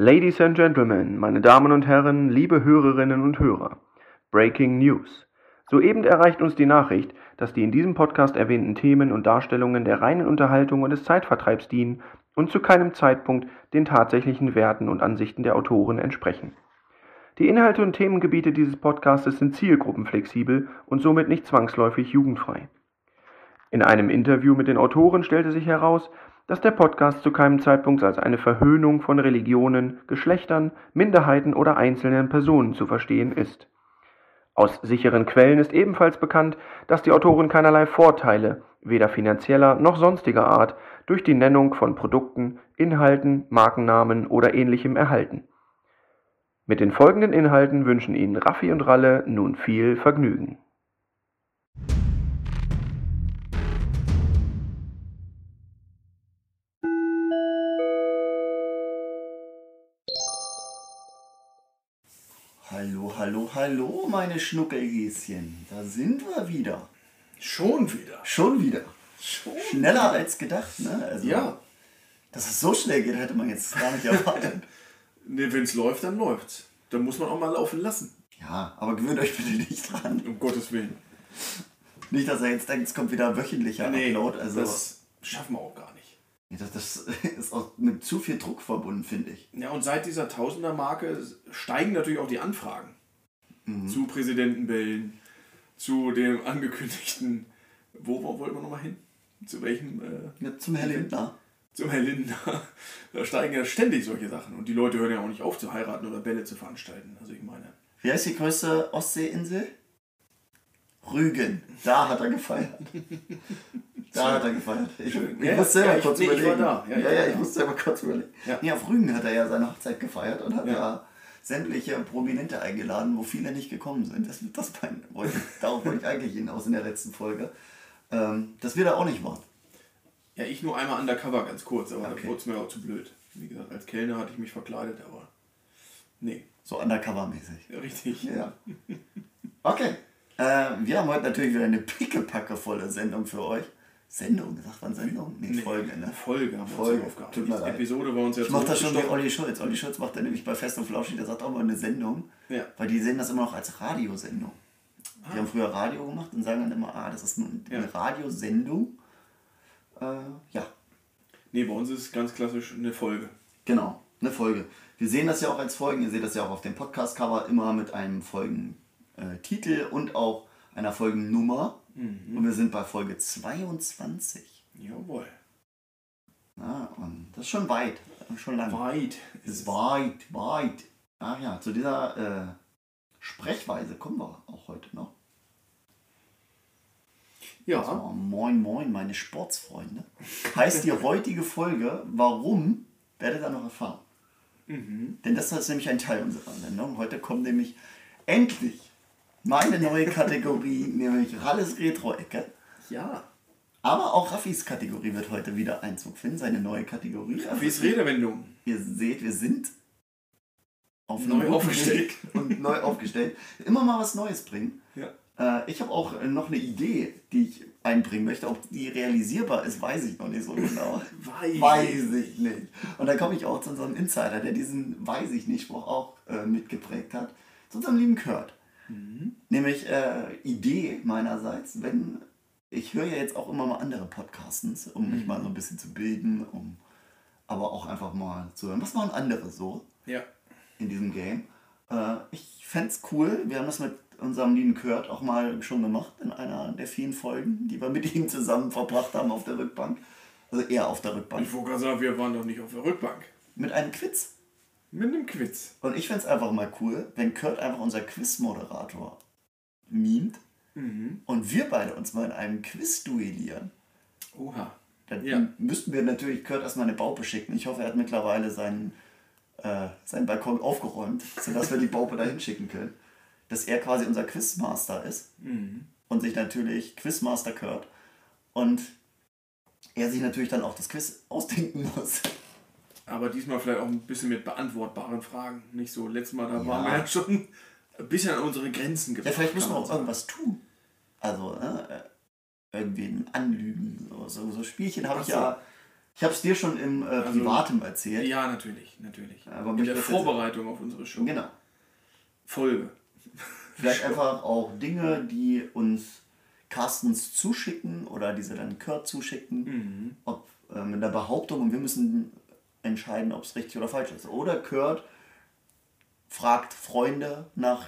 Ladies and Gentlemen, meine Damen und Herren, liebe Hörerinnen und Hörer. Breaking News. Soeben erreicht uns die Nachricht, dass die in diesem Podcast erwähnten Themen und Darstellungen der reinen Unterhaltung und des Zeitvertreibs dienen und zu keinem Zeitpunkt den tatsächlichen Werten und Ansichten der Autoren entsprechen. Die Inhalte und Themengebiete dieses Podcastes sind zielgruppenflexibel und somit nicht zwangsläufig jugendfrei. In einem Interview mit den Autoren stellte sich heraus, dass der Podcast zu keinem Zeitpunkt als eine Verhöhnung von Religionen, Geschlechtern, Minderheiten oder einzelnen Personen zu verstehen ist. Aus sicheren Quellen ist ebenfalls bekannt, dass die Autoren keinerlei Vorteile, weder finanzieller noch sonstiger Art, durch die Nennung von Produkten, Inhalten, Markennamen oder ähnlichem erhalten. Mit den folgenden Inhalten wünschen Ihnen Raffi und Ralle nun viel Vergnügen. Hallo, hallo, hallo, meine Schnuckelhäschen. Da sind wir wieder. Schon wieder. Schon wieder. Schon. Schneller als gedacht, ne? Also, Ja. Dass es so schnell geht, hätte man jetzt gar nicht erwartet. Ne, wenn es läuft, dann läuft's. Dann muss man auch mal laufen lassen. ja, aber gewöhnt euch bitte nicht dran. Um Gottes Willen. Nicht, dass er jetzt denkt, es kommt wieder wöchentlicher Upload. Also, das schaffen wir auch gar nicht. Das, das ist auch mit zu viel Druck verbunden, finde ich. Ja, und seit dieser Tausender-Marke steigen natürlich auch die Anfragen. Zu Präsidentenbällen, zu dem angekündigten. Wo, wo wollten wir nochmal hin? Zu welchem? Äh, Ja, zum Herr Lindner. zum Herr Lindner. Da steigen ja ständig solche Sachen. Und die Leute hören ja auch nicht auf zu heiraten oder Bälle zu veranstalten. Also ich meine. Wie heißt die größte Ostseeinsel? Rügen. Da hat er gefeiert. Da hat er gefeiert. Ich, ich Ja, muss selber ja, ich- kurz nee, ich war überlegen. da. Ja, Ja, ich ja, ich da. muss selber kurz überlegen. Ja. Nee, auf Rügen hat er ja seine Hochzeit gefeiert und hat ja, sämtliche Prominente eingeladen, wo viele nicht gekommen sind. Das, das mein, wollte, darauf wollte ich eigentlich hinaus in der letzten Folge. Ähm, das wird er auch nicht wahr. Ja, ich nur einmal undercover ganz kurz, aber Okay. da wurde es mir auch zu blöd. Wie gesagt, als Kellner hatte ich mich verkleidet, aber. Nee, So undercover-mäßig. richtig. Ja. Okay. Äh, wir haben heute natürlich wieder eine pickepackevolle Sendung für euch. Sendung, sagt man Sendung? Nee, Nee, Folge, ne? Folge haben wir Folge. uns aufgehabt. Tut mir Die leid. Episode war uns jetzt Ich mach das schon wie. Olli Schulz. Olli Schulz macht er nämlich bei Fest und Flauschig, der sagt auch mal eine Sendung. Ja. Weil die sehen das immer noch als Radiosendung. Die Ah. haben früher Radio gemacht und sagen dann immer, ah, das ist nun eine Ja. Radiosendung. Äh, ja, Nee, bei uns ist es ganz klassisch eine Folge. genau, eine Folge. Wir sehen das ja auch als Folgen, ihr seht das ja auch auf dem Podcast-Cover, immer mit einem Folgentitel und auch einer Folgennummer. Mhm. Und wir sind bei Folge 22. Jawohl. Ja, und das ist schon weit, schon lange. Weit. ist weit, weit. Ach ja, zu dieser äh, Sprechweise kommen wir auch heute noch. Ja. So, moin, moin, meine Sportsfreunde. Heißt die heutige Folge, warum, werdet ihr noch erfahren. Mhm. Denn das ist nämlich ein Teil unserer Sendung. Heute kommt nämlich endlich meine neue Kategorie, nämlich Ralles Retro-Ecke. Ja. Aber auch Raffis Kategorie wird heute wieder Einzug finden, seine neue Kategorie. Wie ist Redewendung? Ihr seht, wir sind auf Neu aufgestellt. Und neu aufgestellt. Immer mal was Neues bringen. Ja. Äh, ich habe auch noch eine Idee, die ich einbringen möchte. Ob die realisierbar ist, weiß ich noch nicht so genau. Weiß. weiß ich nicht. Und da komme ich auch zu unserem Insider, der diesen Weiß ich nicht Spruch auch äh, mitgeprägt hat. Zu unserem lieben Kurt. Nämlich äh, Idee meinerseits, wenn ich höre ja jetzt auch immer mal andere Podcasts, um mich mal so ein bisschen zu bilden, um aber auch einfach mal zu hören, was machen andere so Ja. in diesem Game. Äh, ich fände es cool, wir haben das mit unserem lieben Kurt auch mal schon gemacht in einer der vielen Folgen, die wir mit ihm zusammen verbracht haben auf der Rückbank. Also eher auf der Rückbank. Ich wollte gerade sagen, wir waren doch nicht auf der Rückbank. Mit einem Quiz. Mit einem Quiz. Und ich fände es einfach mal cool, wenn Kurt einfach unser Quiz-Moderator mimt Mhm. und wir beide uns mal in einem Quiz duellieren. Oha. Dann Ja. müssten wir natürlich Kurt erstmal eine Baupe schicken. Ich hoffe, er hat mittlerweile seinen, äh, seinen Balkon aufgeräumt, sodass wir die Baupe da hinschicken können. Dass er quasi unser Quizmaster ist Mhm. und sich natürlich Quizmaster Kurt und er sich natürlich dann auch das Quiz ausdenken muss. Aber diesmal vielleicht auch ein bisschen mit beantwortbaren Fragen. Nicht so, letztes Mal, da Ja. waren wir ja schon ein bisschen an unsere Grenzen Ja, gebracht. vielleicht müssen wir auch irgendwas tun. Also, ne, äh, irgendwen anlügen. So, so, so Spielchen habe ich so. ja Ich habe es dir schon im äh, Privatem erzählt. Ja, natürlich, natürlich. Aber In der Vorbereitung auf unsere Show. Genau. Folge. Vielleicht einfach auch Dinge, die uns Carstens zuschicken oder diese dann Kurt zuschicken, ob äh, mit der Behauptung und wir müssen entscheiden, ob es richtig oder falsch ist. Oder Kurt fragt Freunde nach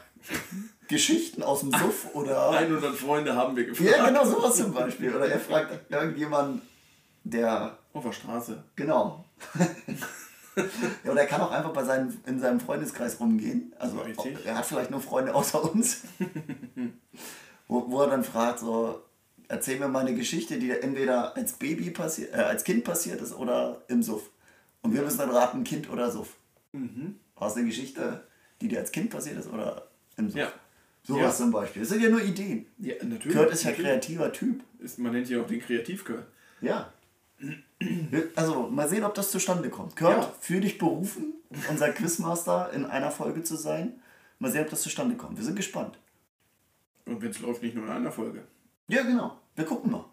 Geschichten aus dem Suff oder 100 Freunde haben wir gefragt. ja genau sowas zum Beispiel oder er fragt irgendjemanden, der Auf der Straße. genau ja, oder er kann auch einfach bei seinen, in seinem Freundeskreis rumgehen. Also Richtig. er hat vielleicht nur Freunde außer uns. wo, wo er dann fragt, so, erzähl mir mal eine Geschichte, die entweder als Baby passiert, äh, als Kind passiert ist oder im Suff. Und wir müssen dann raten, Kind oder Suff. War es eine Geschichte, die dir als Kind passiert ist oder im Suff? Ja. Sowas Ja. zum Beispiel. Das sind ja nur Ideen. Ja, natürlich. Kurt ist ja natürlich. kreativer Typ. Ist, man nennt ja auch den Kreativkurt. Ja. Also mal sehen, ob das zustande kommt. Kurt, Ja. für dich berufen, unser Quizmaster in einer Folge zu sein. Mal sehen, ob das zustande kommt. Wir sind gespannt. Und wenn es läuft, nicht nur in einer Folge. Ja, genau. Wir gucken mal.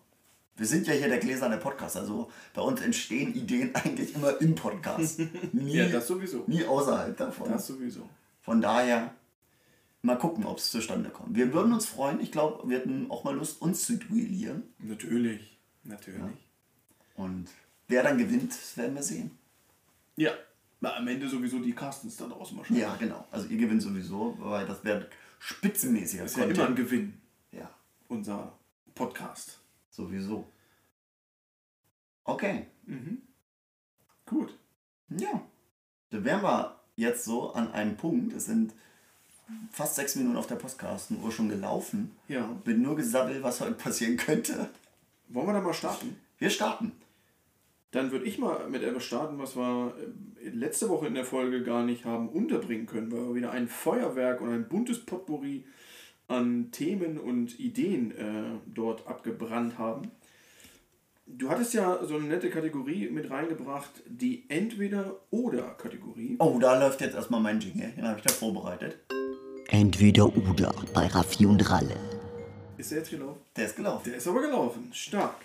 Wir sind ja hier der gläserne Podcast. Also bei uns entstehen Ideen eigentlich immer im Podcast. Nie, Ja, das sowieso. nie außerhalb davon. Das sowieso. Von daher mal gucken, ob es zustande kommt. Wir würden uns freuen. Ich glaube, wir hätten auch mal Lust, uns zu duellieren. Natürlich. Natürlich. Und wer dann gewinnt, das werden wir sehen. Ja. Na, am Ende sowieso die Carstens da draußen wahrscheinlich. Ja, genau. Also ihr gewinnt sowieso, weil das wäre spitzenmäßiger Ist ja immer ein Gewinn, Ja, unser Podcast. Sowieso. Okay. Mhm. Gut. Ja. Da wären wir jetzt so an einem Punkt. Es sind fast sechs Minuten auf der Postkastenuhr schon gelaufen. Ja. Bin nur gesabbelt, was heute passieren könnte. Wollen wir da mal starten? Wir starten. Dann würde ich mal mit etwas starten, was wir äh, letzte Woche in der Folge gar nicht haben unterbringen können, weil wir wieder ein Feuerwerk und ein buntes Potpourri an Themen und Ideen äh, dort abgebrannt haben. Du hattest ja so eine nette Kategorie mit reingebracht, die Entweder-Oder-Kategorie. Oh, da läuft jetzt erstmal mein Jingle. Den habe ich da vorbereitet. Entweder oder bei Raffi und Ralle. Ist der jetzt gelaufen? Der ist gelaufen. Der ist aber gelaufen. Stark.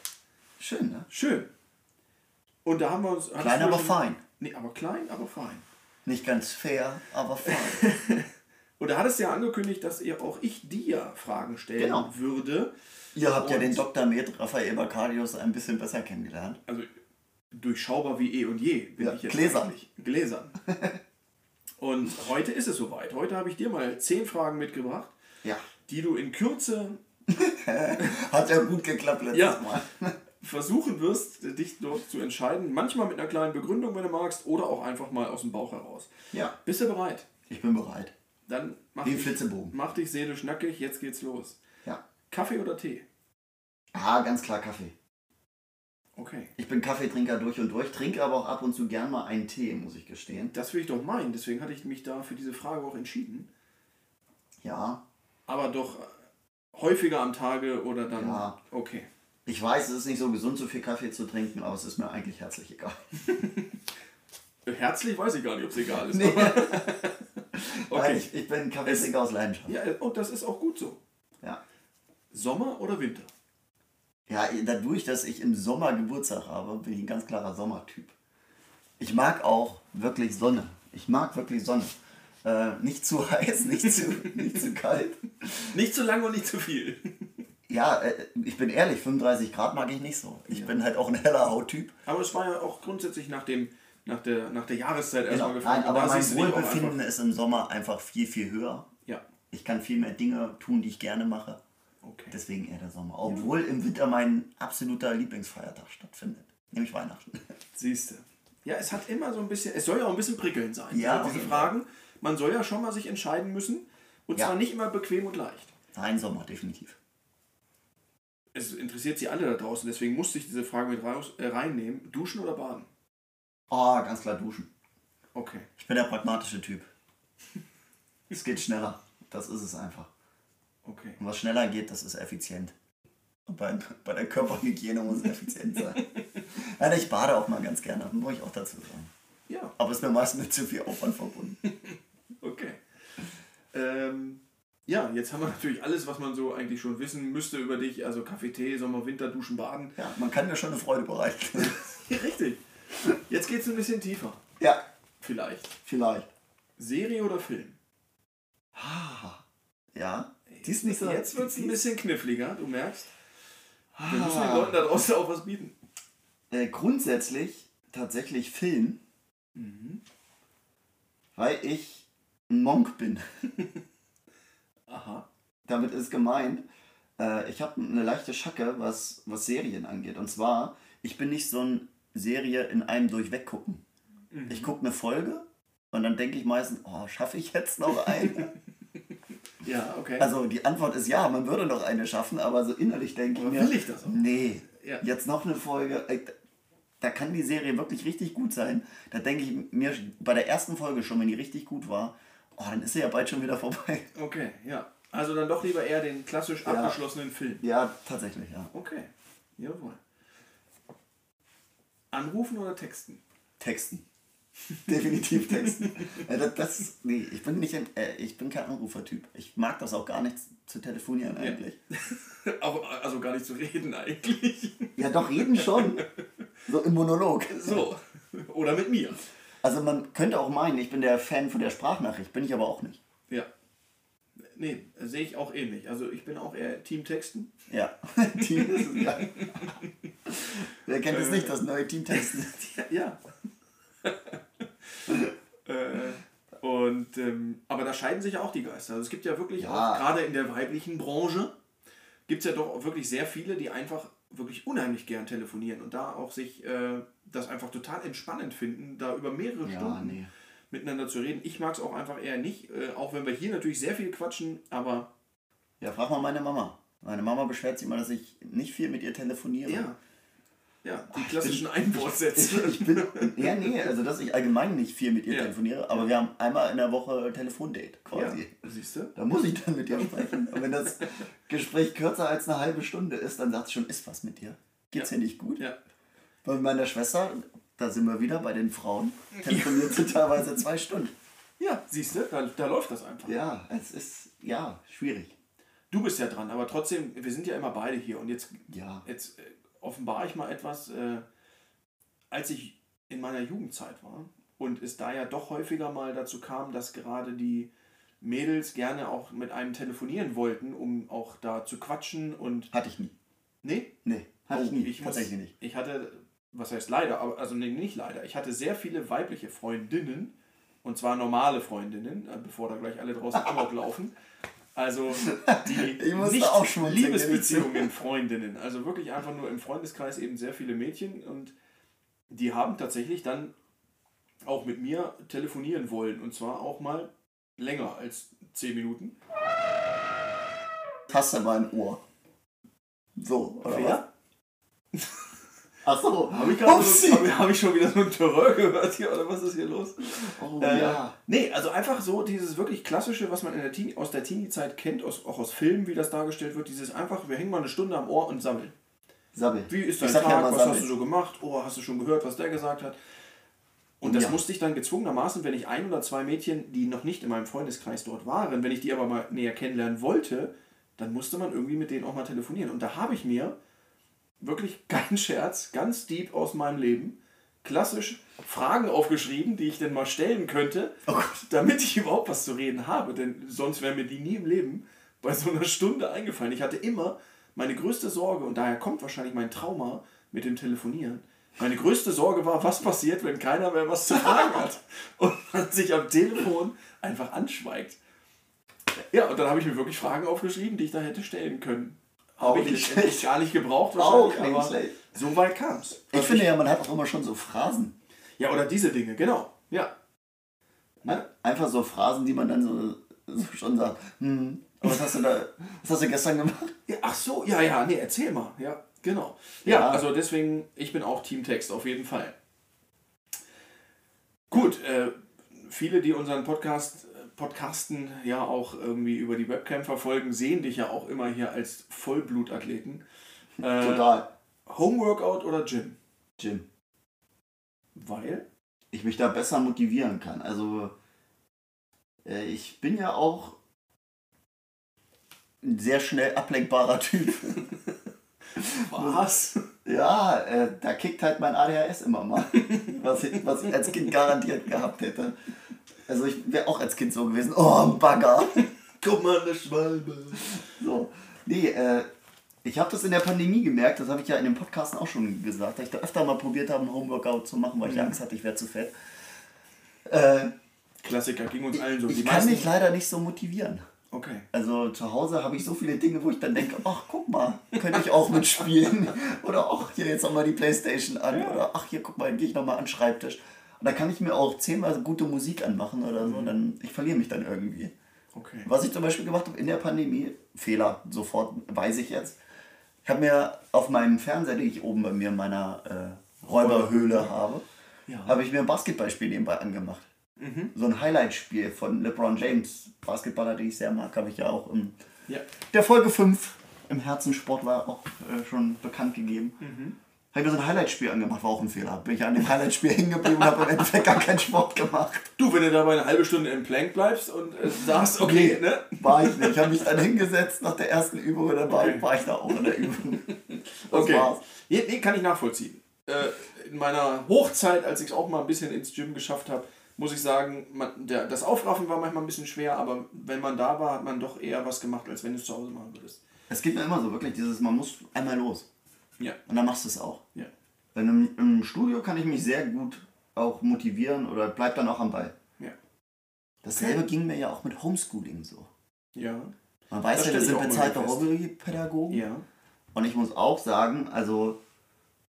Schön, ne? Schön. Und da haben wir uns. Klein, aber schon- fein. Nee, aber klein, aber fein. Nicht ganz fair, aber fein. Und da hattest du ja angekündigt, dass ihr auch ich dir Fragen stellen Genau. würde. Ihr habt ja Und- den Dr. Med Raphael Bakarius ein bisschen besser kennengelernt. Also durchschaubar wie eh und je bin Ja, ich jetzt gläsern. eigentlich. Gläsern. und heute ist es soweit. Heute habe ich dir mal zehn Fragen mitgebracht, Ja. die du in Kürze Hat ja gut geklappt letztes Ja. Mal. versuchen wirst, dich dort zu entscheiden. Manchmal mit einer kleinen Begründung, wenn du magst, oder auch einfach mal aus dem Bauch heraus. Ja, Bist du bereit? ich bin bereit. Dann mach, Wie ein dich, Flitzebogen. mach dich seelisch nackig, jetzt geht's los. Ja. Kaffee oder Tee? Ah, ganz klar Kaffee. Okay. Ich bin Kaffeetrinker durch und durch, trinke aber auch ab und zu gern mal einen Tee, muss ich gestehen. Das will ich doch meinen, deswegen hatte ich mich da für diese Frage auch entschieden. Ja, Aber doch häufiger am Tage oder dann. Ja. Okay. ich weiß, es ist nicht so gesund, so viel Kaffee zu trinken, aber es ist mir eigentlich herzlich egal. Herzlich weiß ich gar nicht, ob es egal ist. Nee. Okay. ich, ich bin Kaffeetrinker aus Leidenschaft. Ja, und das ist auch gut so. Ja. Sommer oder Winter? Ja, dadurch, dass ich im Sommer Geburtstag habe, bin ich ein ganz klarer Sommertyp. Ich mag auch wirklich Sonne. Ich mag wirklich Sonne. Äh, nicht zu heiß, nicht zu, nicht zu kalt. Nicht zu lang und nicht zu viel. Ja, äh, ich bin ehrlich, 35 Grad mag ich nicht so. Ich bin halt auch ein heller Hauttyp. Aber es war ja auch grundsätzlich nach, dem, nach, der, nach der Jahreszeit erstmal Genau. gefragt. Nein, aber mein Wohlbefinden ist im Sommer einfach viel, viel höher. Ja, Ich kann viel mehr Dinge tun, die ich gerne mache. okay. Deswegen eher der Sommer. Obwohl im Winter mein absoluter Lieblingsfeiertag stattfindet. Nämlich Weihnachten. Siehst du. Ja, es hat immer so ein bisschen, es soll ja auch ein bisschen prickelnd sein. Ja, Also diese Fragen, man soll ja schon mal sich entscheiden müssen. Und Ja. zwar nicht immer bequem und leicht. Nein, Sommer, definitiv. Es interessiert sie alle da draußen, deswegen musste ich diese Frage mit äh, reinnehmen. Duschen oder baden? Oh, ganz klar duschen. Okay. Ich bin der pragmatische Typ. Es geht schneller. Das ist es einfach. Okay. Und was schneller geht, das ist effizient. Und bei, bei der Körperhygiene muss es effizient sein. Nein, ich bade auch mal ganz gerne, muss ich auch dazu sagen. Ja, Aber es ist mir meist mit zu viel Aufwand verbunden. okay. Ähm, ja, jetzt haben wir natürlich alles, was man so eigentlich schon wissen müsste über dich. Also Kaffee, Tee, Sommer, Winter, Duschen, Baden. Ja, man kann mir schon eine Freude bereiten. Richtig. Jetzt geht's ein bisschen tiefer. Ja, Vielleicht. vielleicht. Serie oder Film? Ja, die ist nicht so. Jetzt wird's ein bisschen kniffliger, du merkst. Wir Ah. müssen den Leuten da draußen auch was bieten. Äh, grundsätzlich tatsächlich Film, Mhm. weil ich ein Monk bin. Aha. Damit ist gemeint, äh, ich habe eine leichte Schacke, was, was Serien angeht. Und zwar, ich bin nicht so ein Serie in einem durchweg gucken. Mhm. Ich gucke eine Folge und dann denke ich meistens, oh, schaffe ich jetzt noch eine? Ja, okay. also die Antwort ist ja, man würde noch eine schaffen, aber so innerlich denke ich mir, will ich das auch? nee, Ja. jetzt noch eine Folge. Da kann die Serie wirklich richtig gut sein. Da denke ich mir bei der ersten Folge schon, wenn die richtig gut war, oh, dann ist sie ja bald schon wieder vorbei. Okay, ja. Also dann doch lieber eher den klassisch Ja. abgeschlossenen Film. Ja, tatsächlich, ja. Okay, jawohl. Anrufen oder texten? Texten. Definitiv texten. Äh, das, das, nee, ich bin, nicht ein, äh, ich bin kein Anrufertyp. Ich mag das auch gar nicht zu telefonieren eigentlich. Auch, also gar nicht zu reden eigentlich. Ja, doch, reden schon. So im Monolog. So. Oder mit mir. Also man könnte auch meinen, ich bin der Fan von der Sprachnachricht, bin ich aber auch nicht. Ja. Nee, sehe ich auch ähnlich. Also ich bin auch eher Team Texten. Ja, Team ist es, ja. Wer kennt es nicht, das neue Team Texten? Ja. äh, und, ähm, aber da scheiden sich auch die Geister. Also es gibt ja wirklich Ja. auch, gerade in der weiblichen Branche, gibt es ja doch wirklich sehr viele, die einfach wirklich unheimlich gern telefonieren und da auch sich äh, das einfach total entspannend finden, da über mehrere Ja, Stunden nee. Miteinander zu reden. Ich mag es auch einfach eher nicht, äh, auch wenn wir hier natürlich sehr viel quatschen, aber Ja, frag mal meine Mama. Meine Mama beschwert sich immer, dass ich nicht viel mit ihr telefoniere. ja, ja die ich klassischen Ich, Einwortsätze. ich bin, ja, nee, also dass ich allgemein nicht viel mit ihr Ja. telefoniere, aber wir haben einmal in der Woche Telefondate quasi. Ja, siehst du? Da muss ich dann mit ihr sprechen. Und wenn das Gespräch kürzer als eine halbe Stunde ist, dann sagt sie schon, ist was mit dir? Geht's Ja. dir nicht gut? Ja. Bei meiner Schwester, da sind wir wieder bei den Frauen, telefoniert sie teilweise zwei Stunden. Ja, siehst du, da, da läuft das einfach. Ja, es ist, ja, schwierig. Du bist ja dran, aber trotzdem, wir sind ja immer beide hier und jetzt, Ja. jetzt äh, offenbare ich mal etwas, äh, als ich in meiner Jugendzeit war und es da ja doch häufiger mal dazu kam, dass gerade die Mädels gerne auch mit einem telefonieren wollten, um auch da zu quatschen und. Hatte ich nie. Nee? Nee, hatte ich nie. Oh, ich muss- Tatsächlich nicht. Ich hatte, was heißt leider, aber also nicht leider, ich hatte sehr viele weibliche Freundinnen und zwar normale Freundinnen, äh, bevor da gleich alle draußen Amok laufen. Also die nicht auch Liebesbeziehungen, Freundinnen. Also wirklich einfach nur im Freundeskreis eben sehr viele Mädchen und die haben tatsächlich dann auch mit mir telefonieren wollen und zwar auch mal länger als 10 Minuten. Taste mal ein Ohr. So, oder Wer? was? Ach so. Habe ich, gerade so, hab, hab ich schon wieder so ein Terror gehört hier oder was ist hier los? Oh, Äh, ja. Nee, also einfach so dieses wirklich klassische, was man in der Teenie, aus der Teenie-Zeit kennt, aus, auch aus Filmen, wie das dargestellt wird, dieses einfach, wir hängen mal eine Stunde am Ohr und sammeln. Sabbel. Wie ist dein Tag, ja was Sabbel. hast du so gemacht, oh, hast du schon gehört, was der gesagt hat. Und das Ja. musste ich dann gezwungenermaßen, wenn ich ein oder zwei Mädchen, die noch nicht in meinem Freundeskreis dort waren, wenn ich die aber mal näher kennenlernen wollte, dann musste man irgendwie mit denen auch mal telefonieren. Und da habe ich mir wirklich kein Scherz, ganz deep aus meinem Leben, klassisch Fragen aufgeschrieben, die ich denn mal stellen könnte, Oh damit ich überhaupt was zu reden habe. Denn sonst wäre mir die nie im Leben bei so einer Stunde eingefallen. Ich hatte immer meine größte Sorge, und daher kommt wahrscheinlich mein Trauma mit dem Telefonieren. Meine größte Sorge war, was passiert, wenn keiner mehr was zu fragen hat und man sich am Telefon einfach anschweigt. Ja, und dann habe ich mir wirklich Fragen aufgeschrieben, die ich da hätte stellen können. Auch Habe ich nicht schlecht. gar nicht gebraucht Auch wahrscheinlich, nicht aber schlecht. so weit kam es. Ich finde ja, man hat auch immer schon so Phrasen. Ja, oder diese Dinge, genau. Ja. Ein- Einfach so Phrasen, die man dann so, so schon sagt. Hm, was hast du da, was hast du gestern gemacht? ja. Ach so, ja, ja, nee, erzähl mal. Ja, genau. Ja, Ja. also deswegen, ich bin auch Team Text, auf jeden Fall. Gut, äh, viele, die unseren Podcast, Podcasten ja auch irgendwie über die Webcam verfolgen, sehen dich ja auch immer hier als Vollblutathleten. Äh, Total. Homeworkout oder Gym? Jim. Weil? ich mich da besser motivieren kann. Also äh, ich bin ja auch ein sehr schnell ablenkbarer Typ. Was? Ja, äh, da kickt halt mein ADHS immer mal. was, ich, was ich als Kind garantiert gehabt hätte. Also ich wäre auch als Kind so gewesen. Oh, ein Bagger. Guck mal, eine Schwalbe. So. Nee, äh, ich habe das in der Pandemie gemerkt, das habe ich ja in dem Podcast auch schon gesagt, dass ich da öfter mal probiert habe, ein Homeworkout zu machen, weil ich Angst hatte, ich wäre zu fett. Äh, Klassiker, ging uns allen so. ich Die kann meisten- mich leider nicht so motivieren. Okay. Also zu Hause habe ich so viele Dinge, wo ich dann denke, ach guck mal, könnte ich auch mitspielen. Oder ach, hier jetzt nochmal die Playstation an. Oder ach, hier guck mal, gehe ich nochmal an den Schreibtisch. Und da kann ich mir auch zehnmal gute Musik anmachen oder so. Dann, ich verliere mich dann irgendwie. Okay. Was ich zum Beispiel gemacht habe in der Pandemie, Fehler, sofort weiß ich jetzt. Ich habe mir auf meinem Fernseher, den ich oben bei mir in meiner äh, Räuberhöhle habe, Ja. habe ich mir ein Basketballspiel nebenbei angemacht. So ein Highlight-Spiel von LeBron James, Basketballer, den ich sehr mag, habe ich ja auch im Ja. der Folge 5 im Herzensport war auch äh, schon bekannt gegeben. Habe ich mir so ein Highlight-Spiel angemacht, war auch ein Fehler. Bin ich an dem Highlight-Spiel hängen geblieben und habe im Endeffekt gar keinen Sport gemacht. Du, wenn du dabei eine halbe Stunde im Plank bleibst und äh, sagst, okay, ne? War ich nicht. Ich habe mich dann hingesetzt nach der ersten Übung und dann war, Okay. war ich da auch in der Übung. Das Okay. war's. Nee, nee, kann ich nachvollziehen. Äh, in meiner Hochzeit, als ich es auch mal ein bisschen ins Gym geschafft habe, muss ich sagen, man, der, das Aufraffen war manchmal ein bisschen schwer, aber wenn man da war, hat man doch eher was gemacht, als wenn du es zu Hause machen würdest. Es gibt mir immer so wirklich dieses, man muss einmal los. Ja. Und dann machst du es auch. Ja. Wenn im, im Studio kann ich mich sehr gut auch motivieren oder bleib dann auch am Ball. Ja. Dasselbe ging mir ja auch mit Homeschooling so. Ja. Man weiß Das ja, wir sind bezahlte. Hobbypädagogen. Ja. Und ich muss auch sagen, also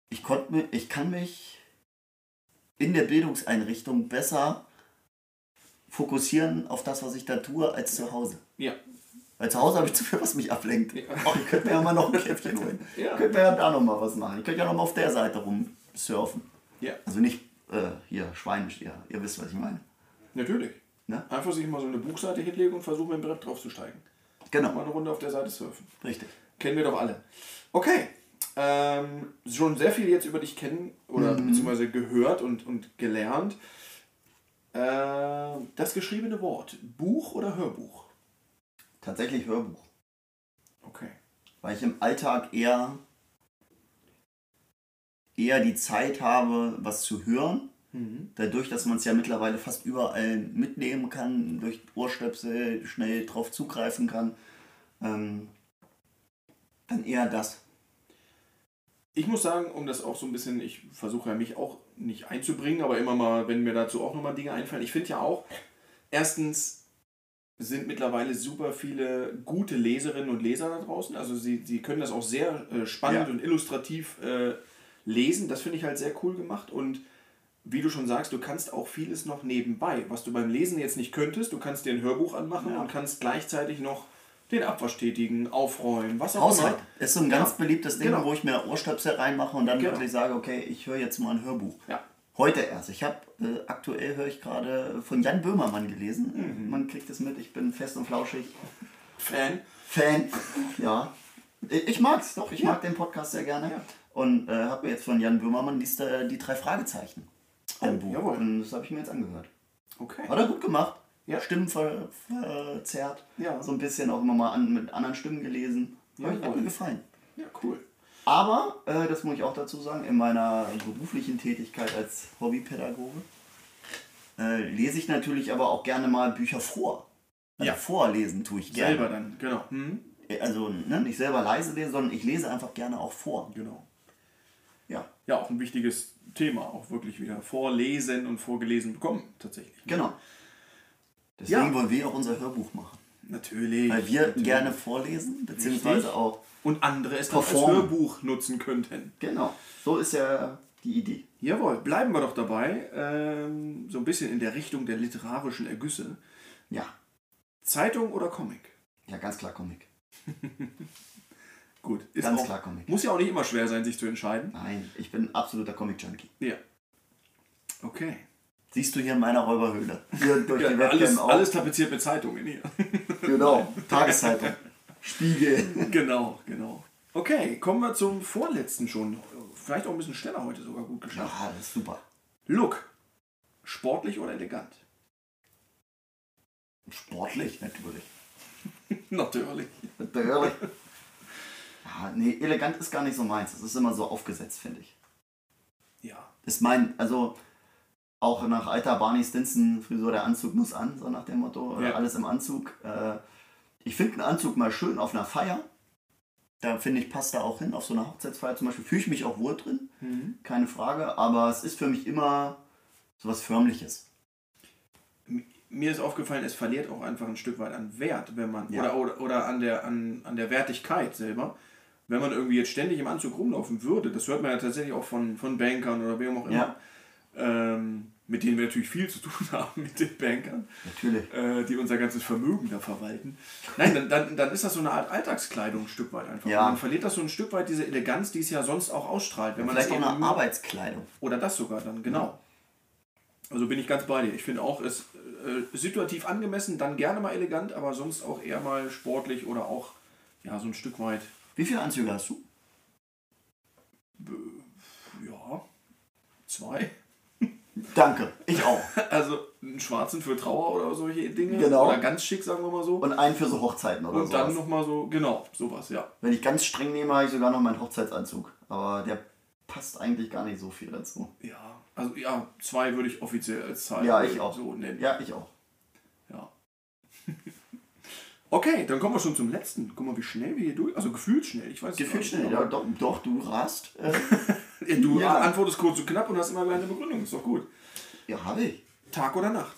ich konnte mir, ich kann mich in der Bildungseinrichtung besser fokussieren auf das, was ich da tue, als zu Hause. Ja. Weil zu Hause habe ich zu viel, was mich ablenkt. Ja. Ach, ich könnte mir ja mal noch ein Käffchen holen. Ja. Ich könnte mir ja da noch mal was machen. Ich könnte ja noch mal auf der Seite rumsurfen. Ja. Also nicht äh, hier schweinisch, ihr, ihr wisst, was ich meine. Natürlich. Ne? Einfach sich mal so eine Buchseite hinlegen und versuchen, mit dem Brett draufzusteigen. Mal Genau, eine Runde auf der Seite surfen. richtig. Kennen wir doch alle. Okay. Ähm, schon sehr viel jetzt über dich kennen oder beziehungsweise gehört und, und gelernt. Äh, das geschriebene Wort. Buch oder Hörbuch? Tatsächlich Hörbuch. Okay. weil ich im Alltag eher, eher die Zeit habe, was zu hören. Dadurch, dass man es ja mittlerweile fast überall mitnehmen kann, durch Ohrstöpsel schnell drauf zugreifen kann, ähm, dann eher das. Ich muss sagen, um das auch so ein bisschen, ich versuche ja mich auch nicht einzubringen, aber immer mal, wenn mir dazu auch nochmal Dinge einfallen. Ich finde ja auch, erstens sind mittlerweile super viele gute Leserinnen und Leser da draußen. Also sie, sie können das auch sehr äh, spannend Ja. und illustrativ äh, lesen. Das finde ich halt sehr cool gemacht. Und wie du schon sagst, du kannst auch vieles noch nebenbei, was du beim Lesen jetzt nicht könntest. Du kannst dir ein Hörbuch anmachen Ja. und kannst gleichzeitig noch den Abwasch tätigen, aufräumen, was auch Haushalt immer. ist so ein ganz Ja, beliebtes Ding, genau. wo ich mir Ohrstöpsel reinmache und dann Genau. wirklich sage, okay, ich höre jetzt mal ein Hörbuch. Ja. Heute erst. Ich habe äh, aktuell höre ich gerade von Jan Böhmermann gelesen. Mhm. Man kriegt es mit, ich bin fest und flauschig. Fan. Fan. Ja. Ich ich mag's doch, ich Ja. mag den Podcast sehr gerne. Ja. Und äh, habe mir jetzt von Jan Böhmermann liest, äh, die drei Fragezeichen. Ein Oh, Buch. jawohl. Und das habe ich mir jetzt angehört. Okay. Hat er gut gemacht. Ja. Stimmen ver, verzerrt. Ja. So ein bisschen auch immer mal an, mit anderen Stimmen gelesen. Hat, hat mir gefallen. Ja, cool. Aber, äh, das muss ich auch dazu sagen, in meiner beruflichen Tätigkeit als Hobbypädagoge äh, lese ich natürlich aber auch gerne mal Bücher vor. Also Ja. Vorlesen tue ich gerne. Selber dann, genau. Hm? Also ne, nicht selber leise lesen, sondern ich lese einfach gerne auch vor. Genau. Ja, Ja, auch ein wichtiges Thema, auch wirklich wieder vorlesen und vorgelesen bekommen, tatsächlich. genau. Deswegen Ja. wollen wir auch unser Hörbuch machen. Natürlich. Weil wir natürlich. gerne vorlesen, beziehungsweise Richtig. auch. Und andere es dann als. Hörbuch nutzen könnten. Genau, so ist ja die Idee. Jawohl, bleiben wir doch dabei. Ähm, so ein bisschen in der Richtung der literarischen Ergüsse. Ja, Zeitung oder Comic? ja, ganz klar Comic. Gut, ist Ganz auch, klar Comic. Muss ja auch nicht immer schwer sein, sich zu entscheiden. Nein, ich bin absoluter Comic-Junkie. Ja. Okay. Siehst du hier in meiner Räuberhöhle. Hier durch Ja, die Webcam alles, auch. alles tapeziert mit Zeitungen hier. Genau, Tageszeitung. Spiegel. genau, genau. Okay, kommen wir zum vorletzten schon. Vielleicht auch ein bisschen schneller heute sogar gut geschafft. Ja, das ist super. Look. Sportlich oder elegant? Sportlich, natürlich. Natürlich. Natürlich. Ja, nee, elegant ist gar nicht so meins. Das ist immer so aufgesetzt, finde ich. Ja. Ist mein, also auch nach alter Barney Stinson Frisur, der Anzug muss an, so nach dem Motto. oder Ja. Alles im Anzug. Äh, ich finde einen Anzug mal schön auf einer Feier. Da finde ich, passt da auch hin. Auf so einer Hochzeitsfeier zum Beispiel fühle ich mich auch wohl drin. Mhm. Keine Frage. Aber es ist für mich immer so was Förmliches. Mir ist aufgefallen, es verliert auch einfach ein Stück weit an Wert, wenn man. Ja. Oder, oder, oder an, der, an, an der Wertigkeit selber. Wenn man irgendwie jetzt ständig im Anzug rumlaufen würde, das hört man ja tatsächlich auch von, von Bankern oder wem auch immer, Ja. ähm, mit denen wir natürlich viel zu tun haben, mit den Bankern, Natürlich. äh, die unser ganzes Vermögen da verwalten. Nein, dann, dann, dann ist das so eine Art Alltagskleidung ein Stück weit einfach. Ja. Man verliert das so ein Stück weit diese Eleganz, die es ja sonst auch ausstrahlt. Wenn man Vielleicht auch eine Arbeitskleidung. Oder das sogar dann, genau. Also bin ich ganz bei dir. Ich finde auch, es äh, situativ angemessen, dann gerne mal elegant, aber sonst auch eher mal sportlich oder auch ja, so ein Stück weit, Wie viele Anzüge hast du? ja, zwei. Danke. Ich auch. Also einen schwarzen für Trauer oder solche Dinge. Genau. Oder ganz schick, sagen wir mal so. Und einen für so Hochzeiten oder Und so. dann nochmal so, genau, sowas, ja. Wenn ich ganz streng nehme, habe ich sogar noch meinen Hochzeitsanzug. Aber der passt eigentlich gar nicht so viel dazu. Ja, also ja, zwei würde ich offiziell als Zahl Ja, ich auch. so nennen. Ja, ich auch. Ja. okay, dann kommen wir schon zum letzten. Guck mal, wie schnell wir hier durch. Also gefühlt schnell. Ich weiß Gefühlt nicht, schnell. Ja, doch, doch, du rast. Du Ja. antwortest kurz und knapp und hast immer eine Begründung. Ist doch gut. ja, habe ich. Tag oder Nacht?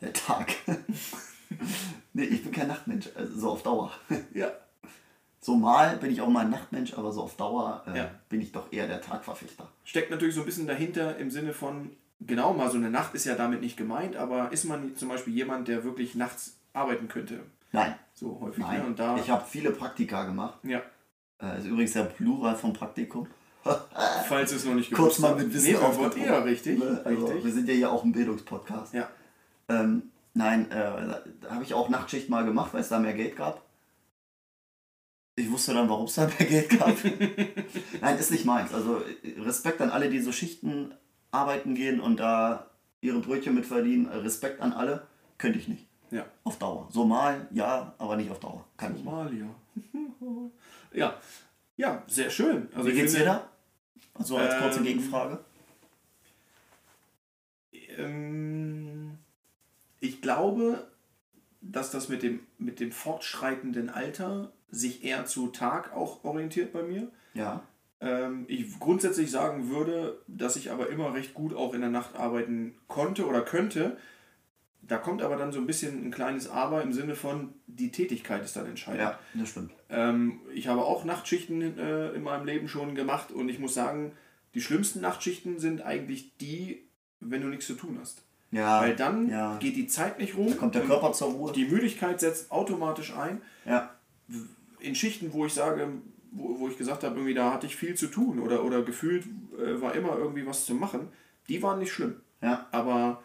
Der Tag. nee, ich bin kein Nachtmensch. Also so auf Dauer. Ja. So mal bin ich auch mal ein Nachtmensch, aber so auf Dauer äh, Ja. bin ich doch eher der Tagverfechter. Steckt natürlich so ein bisschen dahinter im Sinne von, genau, mal so eine Nacht ist ja damit nicht gemeint, aber ist man zum Beispiel jemand, der wirklich nachts arbeiten könnte? Nein, So häufig. nein. Ne? Und da, Ich habe viele Praktika gemacht. ja, Äh, ist übrigens der Plural vom Praktikum. falls es noch nicht Kurz gewusst mal habt. mit Wissen nee, aufgetaucht. wollten- Ja, richtig. Ne? Also, richtig. wir sind ja hier auch ein Bildungspodcast. Ja. Ähm, nein, äh, da, habe ich auch Nachtschicht mal gemacht, weil es da mehr Geld gab. Ich wusste dann, warum es da mehr Geld gab. nein, ist nicht meins. Also Respekt an alle, die so Schichten arbeiten gehen und da ihre Brötchen mit verdienen. Respekt an alle. Könnte ich nicht. Ja. Auf Dauer. So mal, ja, aber nicht auf Dauer. Kann ich nicht. Somalia. ja. Ja, sehr schön. Also Wie geht's dir finde, da? Also als kurze Ähm, Gegenfrage. Ähm, ich glaube, dass das mit dem, mit dem fortschreitenden Alter sich eher zu Tag auch orientiert bei mir. Ja. Ähm, ich grundsätzlich sagen würde, dass ich aber immer recht gut auch in der Nacht arbeiten konnte oder könnte. Da kommt aber dann so ein bisschen ein kleines Aber im Sinne von, die Tätigkeit ist dann entscheidend. Ja, das stimmt. Ähm, ich habe auch Nachtschichten äh, in meinem Leben schon gemacht und ich muss sagen, die schlimmsten Nachtschichten sind eigentlich die, wenn du nichts zu tun hast. Ja. Weil dann ja. geht die Zeit nicht rum. Da kommt der Körper zur Ruhe. Die Müdigkeit setzt automatisch ein. Ja. In Schichten, wo ich sage, wo, wo ich gesagt habe, irgendwie da hatte ich viel zu tun oder, oder gefühlt äh, war immer irgendwie was zu machen, die waren nicht schlimm. Ja. Aber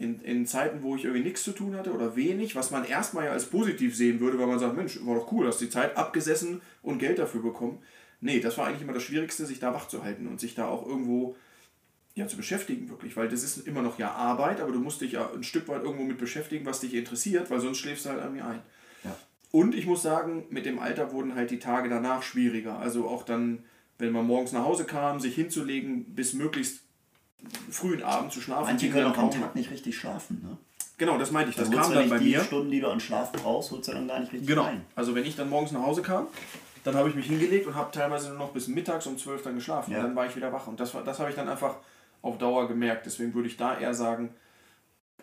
in, in Zeiten, wo ich irgendwie nichts zu tun hatte oder wenig, was man erstmal ja als positiv sehen würde, weil man sagt, Mensch, war doch cool, hast die Zeit abgesessen und Geld dafür bekommen. Nee, das war eigentlich immer das Schwierigste, sich da wach zu halten und sich da auch irgendwo ja, zu beschäftigen, wirklich. Weil das ist immer noch ja Arbeit, aber du musst dich ja ein Stück weit irgendwo mit beschäftigen, was dich interessiert, weil sonst schläfst du halt an mir ein. Ja. Und ich muss sagen, mit dem Alter wurden halt die Tage danach schwieriger. Also auch dann, wenn man morgens nach Hause kam, sich hinzulegen, bis möglichst frühen Abend zu schlafen. Manche können auch am Tag nicht richtig schlafen. Ne? Genau, das meinte ich. Das Dann kam dann nicht bei die mir. Stunden, die du an Schlaf brauchst, holst du dann gar nicht richtig Genau. rein. Also wenn ich dann morgens nach Hause kam, dann habe ich mich hingelegt und habe teilweise nur noch bis mittags um 12 dann geschlafen. Ja. Und dann war ich wieder wach. Und das, war- das habe ich dann einfach auf Dauer gemerkt. Deswegen würde ich da eher sagen,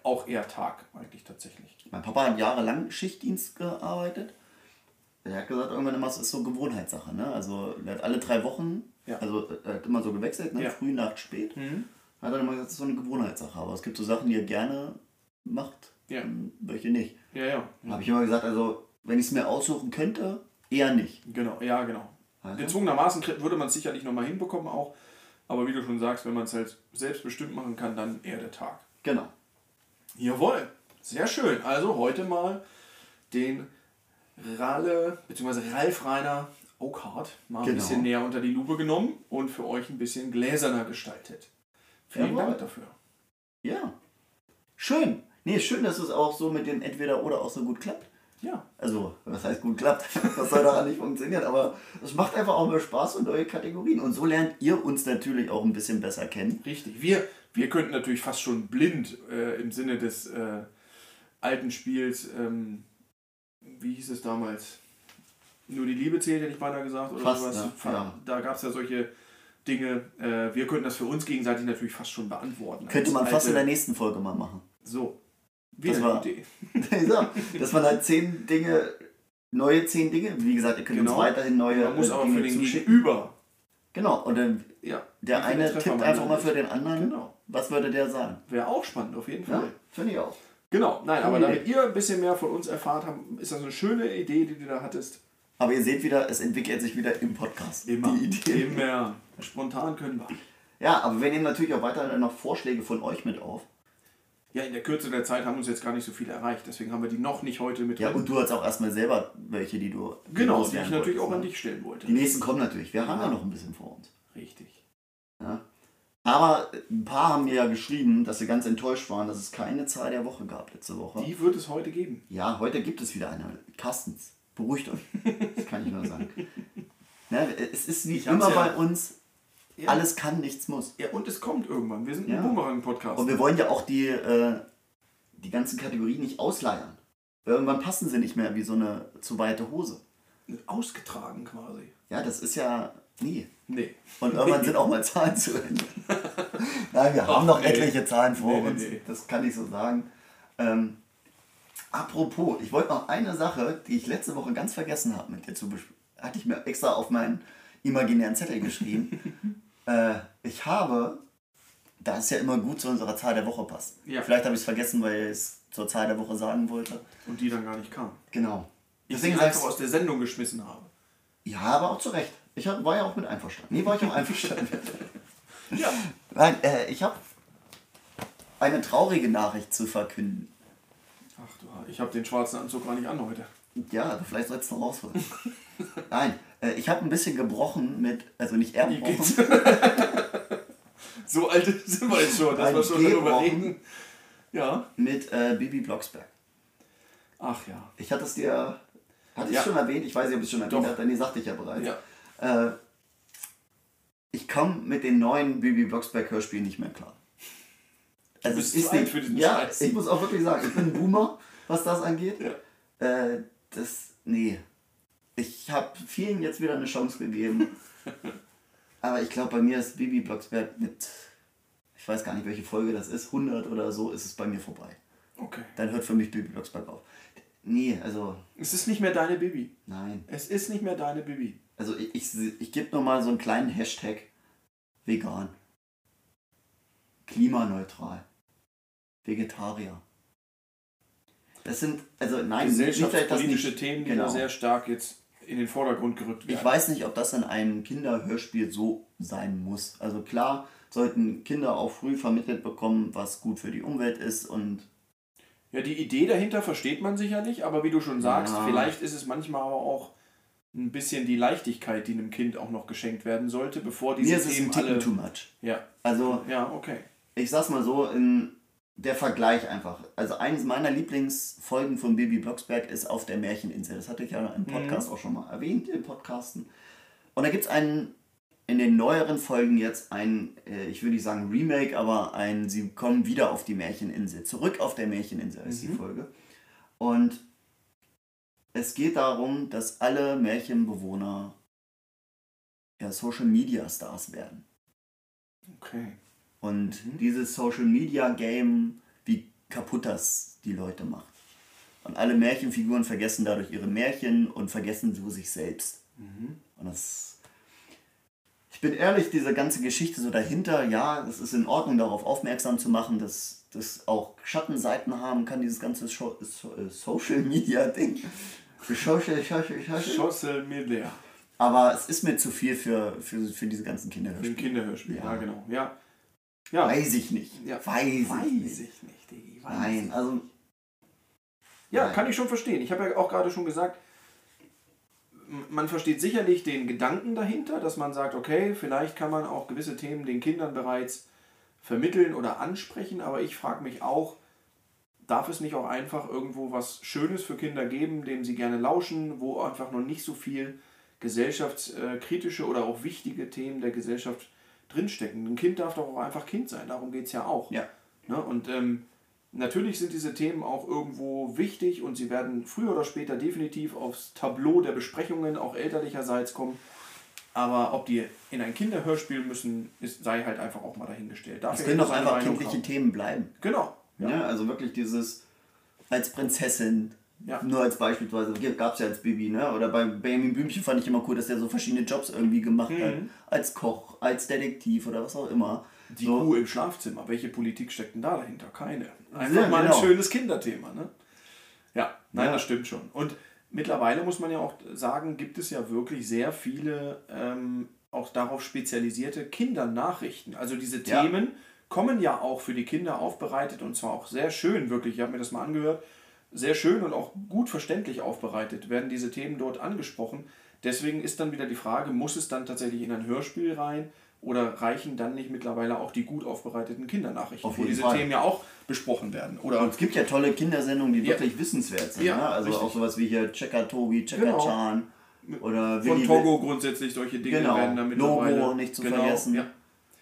auch eher Tag eigentlich tatsächlich. Mein Papa hat jahrelang Schichtdienst gearbeitet. Er hat gesagt, irgendwann immer, es ist so Gewohnheitssache. Ne? Also er hat alle drei Wochen, Ja. also er hat immer so gewechselt, ne? Ja. früh, Nacht, spät. Hat er immer gesagt, es ist so eine Gewohnheitssache. Aber es gibt so Sachen, die er gerne macht, Ja. welche nicht. Ja, ja. Habe ich immer gesagt, also wenn ich es mir aussuchen könnte, eher nicht. Genau, ja, genau. Also? Gezwungenermaßen würde man es sicherlich nochmal hinbekommen auch. Aber wie du schon sagst, wenn man es halt selbstbestimmt machen kann, dann eher der Tag. Genau. Jawohl, sehr schön. Also heute mal den Ralle bzw. Ralf Reiner Oakhart mal ein Genau. bisschen näher unter die Lupe genommen und für euch ein bisschen gläserner gestaltet. Vielen Jawohl. Dank dafür. Ja. Schön. Nee, schön, dass es auch so mit dem Entweder-Oder auch so gut klappt. Ja. Also, was heißt gut klappt? Das soll daran nicht funktionieren, aber es macht einfach auch mal Spaß und neue Kategorien. Und so lernt ihr uns natürlich auch ein bisschen besser kennen. Richtig. Wir, wir könnten natürlich fast schon blind äh, im Sinne des äh, alten Spiels, ähm, wie hieß es damals? Nur die Liebe zählt, hätte ich beinahe gesagt. Oder Fast, sowas. Fa- Ja. Da gab es ja solche Dinge. Äh, wir könnten das für uns gegenseitig natürlich fast schon beantworten. Könnte man fast in der nächsten Folge mal machen. So. Wieder Das eine war- Idee. ja, dass man halt zehn Dinge, neue zehn Dinge, wie gesagt, ihr könnt Genau. uns weiterhin neue Man muss äh, aber Dinge für den. Gegenüber. Genau, und dann Ja. der wie eine tippt einfach mal für den anderen. Genau. Was würde der sagen? Wäre auch spannend, auf jeden Ja, Fall. finde ich auch. Genau, nein, aber damit ihr ein bisschen mehr von uns erfahrt habt, ist das eine schöne Idee, die du da hattest. Aber ihr seht wieder, es entwickelt sich wieder im Podcast. Die Idee. Immer. Spontan können wir. Ja, aber wir nehmen natürlich auch weiterhin noch Vorschläge von euch mit auf. Ja, in der Kürze der Zeit haben uns jetzt gar nicht so viele erreicht, deswegen haben wir die noch nicht heute mit Ja, drin. und du hast auch erstmal selber welche, die du. Genau, die ich natürlich auch an ne? dich stellen wollte. Die nächsten kommen natürlich. Wir haben Ja. ja noch ein bisschen vor uns. Richtig. Ja. Aber ein paar haben mir ja geschrieben, dass sie ganz enttäuscht waren, dass es keine Zahl der Woche gab letzte Woche. Die wird es heute geben. Ja, heute gibt es wieder eine. Carstens, beruhigt euch. Das kann ich nur sagen. Ne, es ist wie Ich immer ja- bei uns, Ja. alles kann, nichts muss. Ja, und es kommt irgendwann. Wir sind Ja. ein Boomerang-Podcast. Und wir wollen ja auch die, äh, die ganzen Kategorien nicht ausleiern. Irgendwann passen sie nicht mehr wie so eine zu weite Hose. Ausgetragen quasi. Ja, das ist ja nie. Nee. Und irgendwann sind auch mal Zahlen zu Ende. Nein, wir haben noch nee. etliche Zahlen vor nee, uns. nee. Das kann ich so sagen. Ähm, apropos, ich wollte noch eine Sache, die ich letzte Woche ganz vergessen habe mit dir zu besprechen. Hatte ich mir extra auf meinen imaginären Zettel geschrieben. äh, ich habe, da es ja immer gut zu unserer Zahl der Woche passt. Ja. Vielleicht habe ich es vergessen, weil ich es zur Zahl der Woche sagen wollte. Und die dann gar nicht kam. Genau. Ich Deswegen einfach aus der Sendung geschmissen habe. Ja, aber auch zu Recht. Ich hab, war ja auch mit einverstanden. Nee, war ich auch einverstanden. Ja. Nein, äh, ich habe eine traurige Nachricht zu verkünden. Ich habe den schwarzen Anzug gar nicht an heute. Ja, aber vielleicht sollst du noch rausholen. Nein, äh, ich habe ein bisschen gebrochen mit, also nicht erbrochen, so alt sind wir jetzt schon, dass wir schon darüber reden. Ja. mit äh, Bibi Blocksberg. Ach ja. Ich hatte es dir, hatte ich Ja. schon erwähnt? Ich weiß nicht, ob ich es schon erwähnt habe, denn die sagte ich ja bereits. Ja. Äh, ich komme mit den neuen Bibi Blocksberg Hörspielen nicht mehr klar. Also es ist nicht, für diesen ja, Scheiß. ich muss auch wirklich sagen, ich bin ein Boomer, was das angeht. Ja. Äh, das, nee. Ich habe vielen jetzt wieder eine Chance gegeben. Aber ich glaube, bei mir ist Bibi Blocksberg mit, ich weiß gar nicht, welche Folge das ist, 100 oder so, ist es bei mir vorbei. Okay. Dann hört für mich Bibi Blocksberg auf. Nee, also, Es ist nicht mehr deine Bibi. nein. Es ist nicht mehr deine Bibi. Also ich, ich, ich gebe nur mal so einen kleinen Hashtag vegan. Klimaneutral. Vegetarier. Das sind, also nein, Gesellschaftspolitische nicht. Themen, die genau. da sehr stark jetzt in den Vordergrund gerückt werden. Ich weiß nicht, ob das in einem Kinderhörspiel so sein muss. Also klar sollten Kinder auch früh vermittelt bekommen, was gut für die Umwelt ist und Ja, die Idee dahinter versteht man sicherlich, aber wie du schon sagst, Ja. vielleicht ist es manchmal aber auch ein bisschen die Leichtigkeit, die einem Kind auch noch geschenkt werden sollte, bevor diese mir ist es Themen ein Ticken alle... too much. Ja, Also ja, okay. ich sag's mal so, in der Vergleich einfach. Also eines meiner Lieblingsfolgen von Baby Blocksberg ist auf der Märcheninsel. Das hatte ich ja im Podcast auch schon mal erwähnt, im Podcasten. Und da gibt's einen, in den neueren Folgen jetzt ein, äh, ich würde nicht sagen Remake, aber ein, sie kommen wieder auf die Märcheninsel. Zurück auf der Märcheninsel ist die Folge. Und es geht darum, dass alle Märchenbewohner ja, Social Media Stars werden. Okay. Und dieses Social Media Game, wie kaputt das die Leute macht. Und alle Märchenfiguren vergessen dadurch ihre Märchen und vergessen so sich selbst. Und das. Ich bin ehrlich, diese ganze Geschichte so dahinter, ja, es ist in Ordnung, darauf aufmerksam zu machen, dass das auch Schattenseiten haben kann, dieses ganze Scho so äh, Social Media Ding. Social, social, social. Social Media. Aber es ist mir zu viel für, für, für diese ganzen Für ein Kinderhörspiele. Kinderhörspiel, ja, Ja. genau. Ja. Ja. Weiß ich nicht. Ja, Weiß, ich weiß nicht. ich nicht, Digi, weiß Nein, also Ja, Nein. kann ich schon verstehen. Ich habe ja auch gerade schon gesagt, man versteht sicherlich den Gedanken dahinter, dass man sagt, okay, vielleicht kann man auch gewisse Themen den Kindern bereits vermitteln oder ansprechen, aber ich frage mich auch, darf es nicht auch einfach irgendwo was Schönes für Kinder geben, dem sie gerne lauschen, wo einfach noch nicht so viel gesellschaftskritische oder auch wichtige Themen der Gesellschaft drinstecken. Ein Kind darf doch auch einfach Kind sein, darum geht es ja auch. Ja. Ne? Und ähm, natürlich sind diese Themen auch irgendwo wichtig und sie werden früher oder später definitiv aufs Tableau der Besprechungen auch elterlicherseits kommen. Aber ob die in ein Kinderhörspiel müssen, ist, sei halt einfach auch mal dahingestellt. Es Dafür können jeder doch einfach Meinung kindliche haben. Themen bleiben. Genau. Ja. also wirklich dieses als Prinzessin. Ja. Nur als beispielsweise, gab es ja als Baby, ne? Oder bei Benjamin Blümchen fand ich immer cool, dass der so verschiedene Jobs irgendwie gemacht hat. Mhm. Als Koch, als Detektiv oder was auch immer. Die so, Kuh im Schlafzimmer, welche Politik steckt denn da dahinter? Keine. Einfach Ja, mal genau. ein schönes Kinderthema. Ne? Ja, nein, Ja. das stimmt schon. Und mittlerweile muss man ja auch sagen, gibt es ja wirklich sehr viele ähm, auch darauf spezialisierte Kindernachrichten. Also diese. Themen kommen ja auch für die Kinder aufbereitet und zwar auch sehr schön, wirklich. Ich habe mir das mal angehört. Sehr schön und auch gut verständlich aufbereitet werden diese Themen dort angesprochen. Deswegen ist dann wieder die Frage, muss es dann tatsächlich in ein Hörspiel rein oder reichen dann nicht mittlerweile auch die gut aufbereiteten Kindernachrichten, Auf wo diese Fall. Themen ja auch besprochen werden? Oder Und es gibt ja tolle Kindersendungen, die Ja. wirklich wissenswert sind. Ja, ne? Also richtig. auch sowas wie hier Checker Tobi, Checker Genau. Chan oder von Willi- Togo grundsätzlich solche Dinge Genau. werden da Logo nicht zu genau, vergessen. Ja.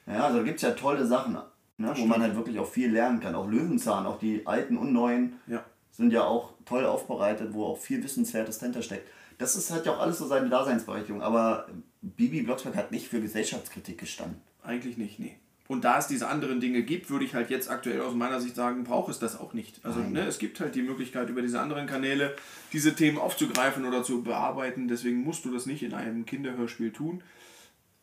Ja, also da gibt es ja tolle Sachen, ne? wo man halt wirklich auch viel lernen kann. Auch Löwenzahn, auch die alten und neuen Ja. Sind ja auch toll aufbereitet, wo auch viel Wissenswertes dahinter steckt. Das ist halt ja auch alles so seine Daseinsberechtigung. Aber Bibi Blocksberg hat nicht für Gesellschaftskritik gestanden. Eigentlich nicht, nee. Und da es diese anderen Dinge gibt, würde ich halt jetzt aktuell aus meiner Sicht sagen, braucht es das auch nicht. Also Nein. ne, es gibt halt die Möglichkeit, über diese anderen Kanäle diese Themen aufzugreifen oder zu bearbeiten. Deswegen musst du das nicht in einem Kinderhörspiel tun.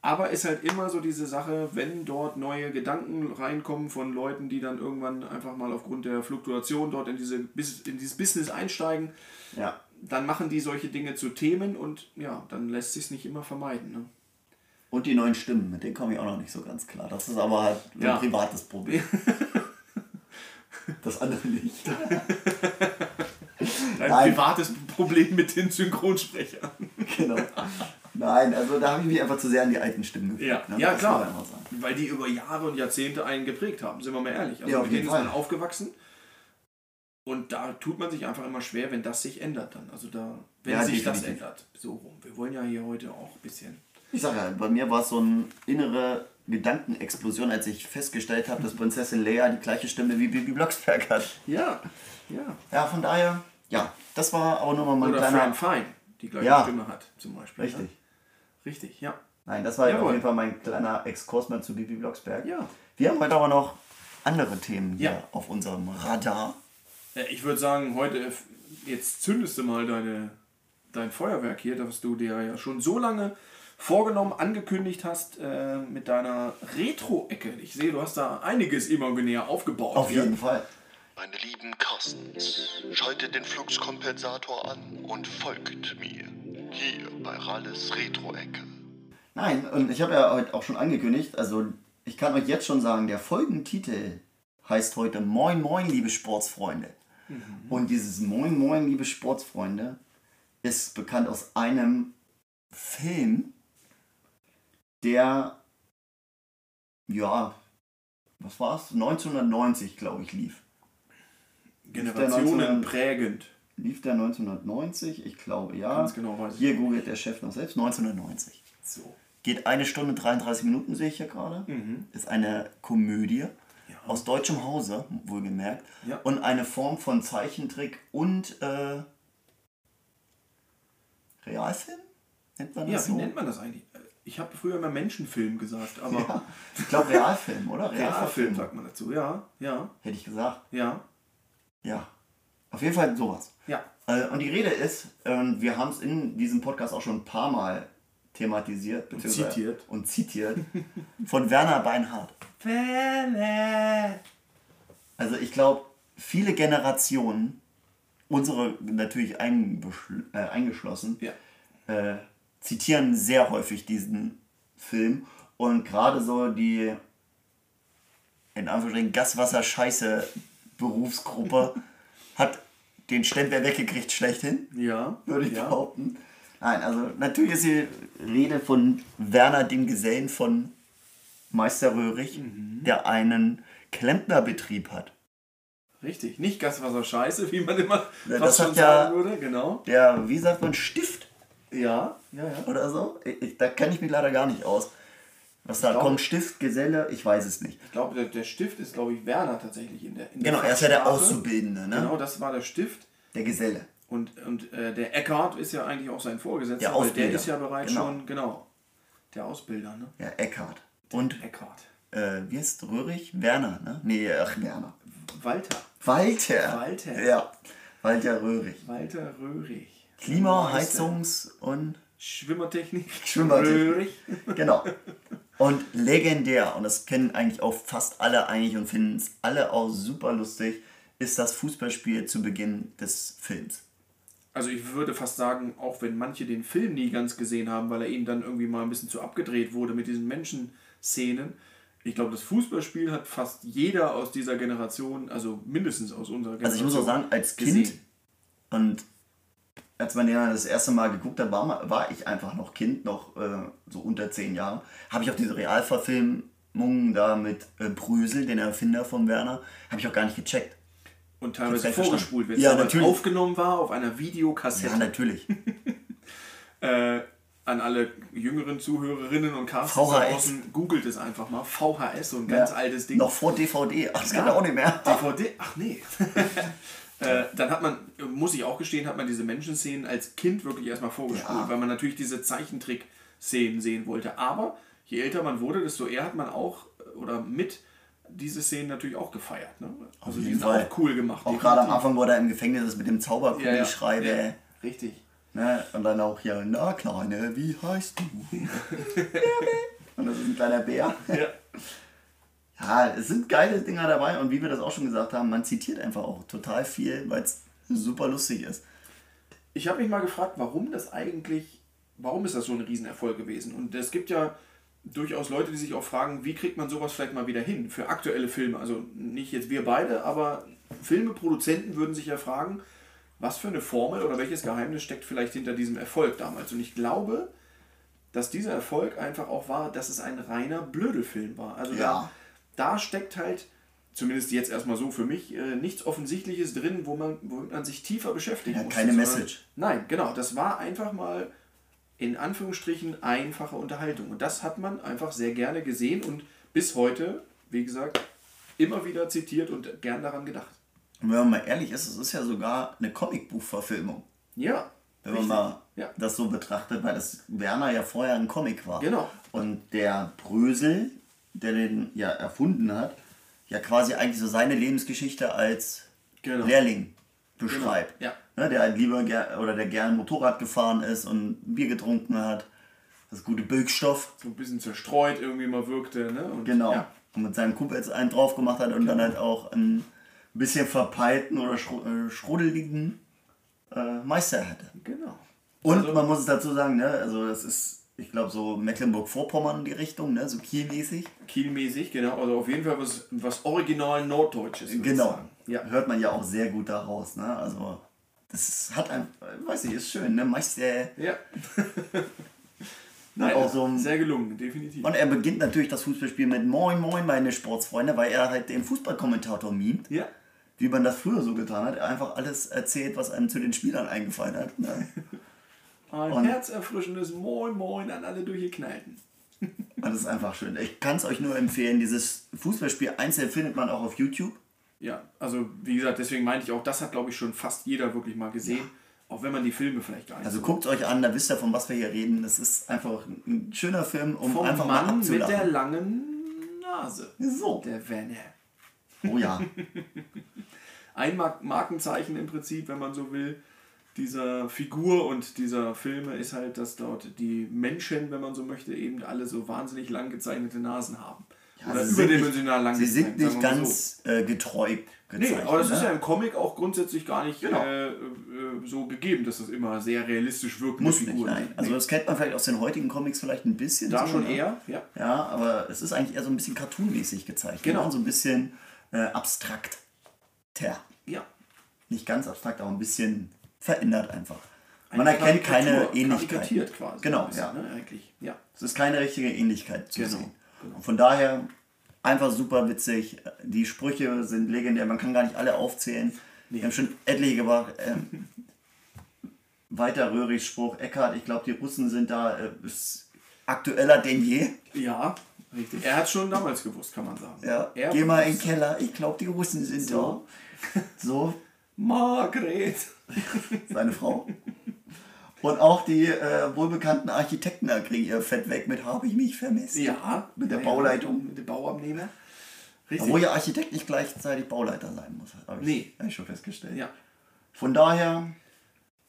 Aber ist halt immer so diese Sache, wenn dort neue Gedanken reinkommen von Leuten, die dann irgendwann einfach mal aufgrund der Fluktuation dort in, diese, in dieses Business einsteigen, Ja. dann machen die solche Dinge zu Themen und ja, dann lässt sich nicht immer vermeiden. Ne? Und die neuen Stimmen, mit denen komme ich auch noch nicht so ganz klar. Das ist aber halt so Ja. ein privates Problem. das andere nicht. Ein privates Problem mit den Synchronsprechern. genau. Nein, also da habe ich mich einfach zu sehr an die alten Stimmen gefühlt. Ja, ne? ja Das klar. Weil die über Jahre und Jahrzehnte einen geprägt haben, sind wir mal ehrlich. Also Ja, auf jeden ist man aufgewachsen. Und da tut man sich einfach immer schwer, wenn das sich ändert dann. Also da, wenn Ja, sich das definitiv. ändert. So rum. Wir wollen ja hier heute auch ein bisschen. Ich sage ja, bei mir war es so eine innere Gedankenexplosion, als ich festgestellt habe, dass Prinzessin Leia die gleiche Stimme wie Bibi Blocksberg hat. Ja, ja. Ja, von daher, ja, das war aber nur mal mein Oder kleiner... Fran Fine, die gleiche Ja. Stimme hat, zum Beispiel. Richtig. Ne? Richtig, ja. Nein, das war Jawohl. auf jeden Fall mein kleiner Exkurs mal zu Bibi Blocksberg. Ja. Wir haben heute aber noch andere Themen hier Ja. auf unserem Radar. Ich würde sagen, heute, äh, jetzt zündest du mal deine, dein Feuerwerk hier, das du dir ja schon so lange vorgenommen, angekündigt hast äh, mit deiner Retro-Ecke. Ich sehe, du hast da einiges imaginär aufgebaut. Auf hier. jeden Fall. Meine lieben Carstens, schaltet den Fluxkompensator an und folgt mir. Hier bei Ralles Retro-Ecke. Nein, und ich habe ja heute auch schon angekündigt, also ich kann euch jetzt schon sagen, der Folgentitel heißt heute Moin Moin, liebe Sportsfreunde. Und dieses Moin Moin, liebe Sportsfreunde ist bekannt aus einem Film, der, ja, was war's? 1990, glaube ich, lief. Generationen Der 19 prägend. Lief der 1990? Ich glaube, ja. Ganz genau weiß ich Hier googelt der Chef noch selbst, 1990. So. Geht eine Stunde 33 Minuten, sehe ich hier gerade. Mhm. Ist eine Komödie aus deutschem Hause, wohlgemerkt. Ja. Und eine Form von Zeichentrick und äh, Realfilm? Nennt man Ja, das wie so? nennt man das eigentlich? Ich habe früher immer Menschenfilm gesagt, aber Ja, ich glaube Realfilm, oder? Realfilm sagt man dazu. Ja, ja, Hätte ich gesagt. ja, Ja. Auf jeden Fall sowas. ja. Äh, Und die Rede ist, ähm, wir haben es in diesem Podcast auch schon ein paar Mal thematisiert beziehungsweise- zitiert. und zitiert von Werner Beinhardt. Also ich glaube, viele Generationen, unsere natürlich äh, eingeschlossen, Ja. äh, zitieren sehr häufig diesen Film und gerade so die in Anführungsstrichen Gaswasser-Scheiße Berufsgruppe hat den Stempel weggekriegt schlechthin, Ja, würde ich ja. behaupten. Nein, also natürlich ist die Rede von Werner dem Gesellen von Meister Röhrig, Mhm. der einen Klempnerbetrieb hat. richtig. Nicht Gaswasser scheiße, wie man immer Ja, das hat schon ja- sagen würde. Genau. Der, wie sagt man, Stift Ja, ja, ja. oder so? Ich, da kenne ich mich leider gar nicht aus. Was da glaube- kommt, Stift, Geselle, ich weiß es nicht. Ich glaube, der, der Stift ist, glaube ich, Werner tatsächlich in der in der Genau, er ist ja der. Auszubildende, ne? Genau, das war der Stift. Der Geselle. Und, und äh, der Eckhart ist ja eigentlich auch sein Vorgesetzter, Der weil der Ausbilder. ist ja bereits Genau. schon, genau, der Ausbilder, ne? Ja, Eckhard. Und, Eckhart. äh, wie ist Röhrig? Werner, ne? Nee, ach, Werner. Walter. Walter. Walter. Ja, Walter Röhrig. Walter Röhrig. Klima. Heizungs- und Schwimmertechnik. Schwimmertechnik. Röhrig. Genau. Und legendär, und das kennen eigentlich auch fast alle eigentlich und finden es alle auch super lustig, ist das Fußballspiel zu Beginn des Films. Also ich würde fast sagen, auch wenn manche den Film nie ganz gesehen haben, weil er ihnen dann irgendwie mal ein bisschen zu abgedreht wurde mit diesen Menschenszenen. Ich glaube, das Fußballspiel hat fast jeder aus dieser Generation, also mindestens aus unserer Generation. Also ich muss auch sagen, als Kind gesehen. und als man den dann das erste Mal geguckt hat, war, war ich einfach noch Kind, noch äh, so unter zehn Jahren, habe ich auch diese Realverfilmung da mit äh, Brösel, den Erfinder von Werner, habe ich auch gar nicht gecheckt. Und teilweise vorgespult, wenn es Ja, natürlich. aufgenommen war auf einer Ja, Videokassette. natürlich. äh, an alle jüngeren Zuhörerinnen und da draußen, googelt es einfach mal. VHS, so ein ganz Ja, altes Ding. Noch vor DVD. Ach, das kann Ja. er auch nicht mehr. DVD? Ach nee. äh, dann hat man, muss ich auch gestehen, hat man diese Menschenszenen als Kind wirklich erstmal vorgespult, Ja. weil man natürlich diese Zeichentrick-Szenen sehen wollte. Aber je älter man wurde, desto eher hat man auch äh, oder mit diese Szenen natürlich auch gefeiert. Ne? Also die sind Fall. auch cool gemacht. Auch gerade am. Anfang, wo er im Gefängnis ist mit dem Zauberkugelschrei. ja, Ja, ja, Richtig. Ne? Und dann auch hier, na Kleine, wie heißt du? und das ist ein kleiner Bär. Ja. Ja, es sind geile Dinger dabei und wie wir das auch schon gesagt haben, man zitiert einfach auch total viel, weil es super lustig ist. Ich habe mich mal gefragt, warum das eigentlich, warum ist das so ein Riesenerfolg gewesen? Und es gibt ja durchaus Leute, die sich auch fragen, wie kriegt man sowas vielleicht mal wieder hin für aktuelle Filme? Also nicht jetzt wir beide, aber Filmeproduzenten würden sich ja fragen, was für eine Formel oder welches Geheimnis steckt vielleicht hinter diesem Erfolg damals? Und ich glaube, dass dieser Erfolg einfach auch war, dass es ein reiner Blödelfilm war. Also Ja. da, da steckt halt, zumindest jetzt erstmal so für mich, äh, nichts Offensichtliches drin, wo man, womit man sich tiefer beschäftigen Ja, muss. keine Message. Nein, genau. Das war einfach mal in Anführungsstrichen einfache Unterhaltung. Und das hat man einfach sehr gerne gesehen und bis heute, wie gesagt, immer wieder zitiert und gern daran gedacht. Und wenn man mal ehrlich ist, es ist ja sogar eine Comicbuchverfilmung. Ja. Wenn man richtig. mal Ja. das so betrachtet, weil das Werner ja vorher ein Comic war. Genau. Und der Brösel, der den ja erfunden hat, ja quasi eigentlich so seine Lebensgeschichte als Genau. Lehrling beschreibt. Genau, Ne, der halt lieber oder der gern Motorrad gefahren ist und Bier getrunken hat. Das gute Böckstoff. So ein bisschen zerstreut irgendwie mal wirkte. Ne? Und, Genau. Ja. Und mit seinem Kumpel einen drauf gemacht hat und dann halt auch einen bisschen verpeilten oder schru äh, schruddeligen äh, Meister hatte. Genau. Und Also- man muss es dazu sagen, ne, also das ist, ich glaube, so Mecklenburg-Vorpommern die Richtung, ne, so Kielmäßig. Kielmäßig, genau. Also auf jeden Fall was, was original Norddeutsches. Genau. Ja. Hört man ja auch sehr gut daraus, ne? Also das hat ein, weiß ich, ist schön, ne? Meister. Ja. Nein, auch so ein- sehr gelungen, definitiv. Und er beginnt natürlich das Fußballspiel mit Moin Moin, meine Sportsfreunde, weil er halt den Fußballkommentator mimt, Ja. wie man das früher so getan hat. Er einfach alles erzählt, was einem zu den Spielern eingefallen hat. Ne? Ein Und- herzerfrischendes Moin Moin an alle durchgeknallten. Das ist einfach schön. Ich kann es euch nur empfehlen, dieses Fußballspiel einzeln findet man auch auf YouTube. Ja, also wie gesagt, deswegen meinte ich auch, das hat glaube ich schon fast jeder wirklich mal gesehen. Auch wenn man die Filme vielleicht gar nicht Also so- guckt euch an, da wisst ihr, von was wir hier reden. Das ist einfach ein schöner Film, um Vom einfach mal Mann mit der abzulachen. langen Nase. So. Der Werner. Oh ja. Ein Mar Markenzeichen im Prinzip, wenn man so will, dieser Figur und dieser Filme ist halt, dass dort die Menschen, wenn man so möchte, eben alle so wahnsinnig lang gezeichnete Nasen haben. Oder sie sind überdimensional lang Sie sind nicht ganz äh, getreu Nee, gezeichnet. aber das ist ne? ja im Comic auch grundsätzlich gar nicht Genau. äh, äh, so gegeben, dass das immer sehr realistisch wirkende Muss nicht, Figuren nein. sind. Also Nee. das kennt man vielleicht aus den heutigen Comics vielleicht ein bisschen. da so, schon ne? eher, ja. Ja, aber es ist eigentlich eher so ein bisschen cartoonmäßig gezeichnet. Genau. ne? So ein bisschen äh, abstrakt. Ja. nicht ganz abstrakt, aber ein bisschen verändert einfach. Man Eine erkennt keine Ähnlichkeit. quasi. Genau, bisschen, ja. Ne, eigentlich. Ja. Es ist keine richtige Ähnlichkeit zu Genau, sehen. genau. Und von daher Einfach super witzig. Die Sprüche sind legendär. Man kann gar nicht alle aufzählen. Wir haben schon etliche gebracht. Ähm, weiter Röhrichs Spruch. Eckhard, ich glaube, die Russen sind da äh, aktueller denn je. Ja, richtig. Er hat schon damals gewusst, kann man sagen. Ja. Er Geh mal in den Keller. Ich glaube, die Russen sind So. da. So, Margret. seine Frau. Und auch die äh, wohlbekannten Architekten kriegen ihr Fett weg mit habe ich mich vermisst. Ja. Mit der ja, Bauleitung. Mit dem Bauabnehmer. Richtig. Obwohl ja Architekt nicht gleichzeitig Bauleiter sein muss. Habe ich, Nee. hab ich schon festgestellt. Ja. Von daher,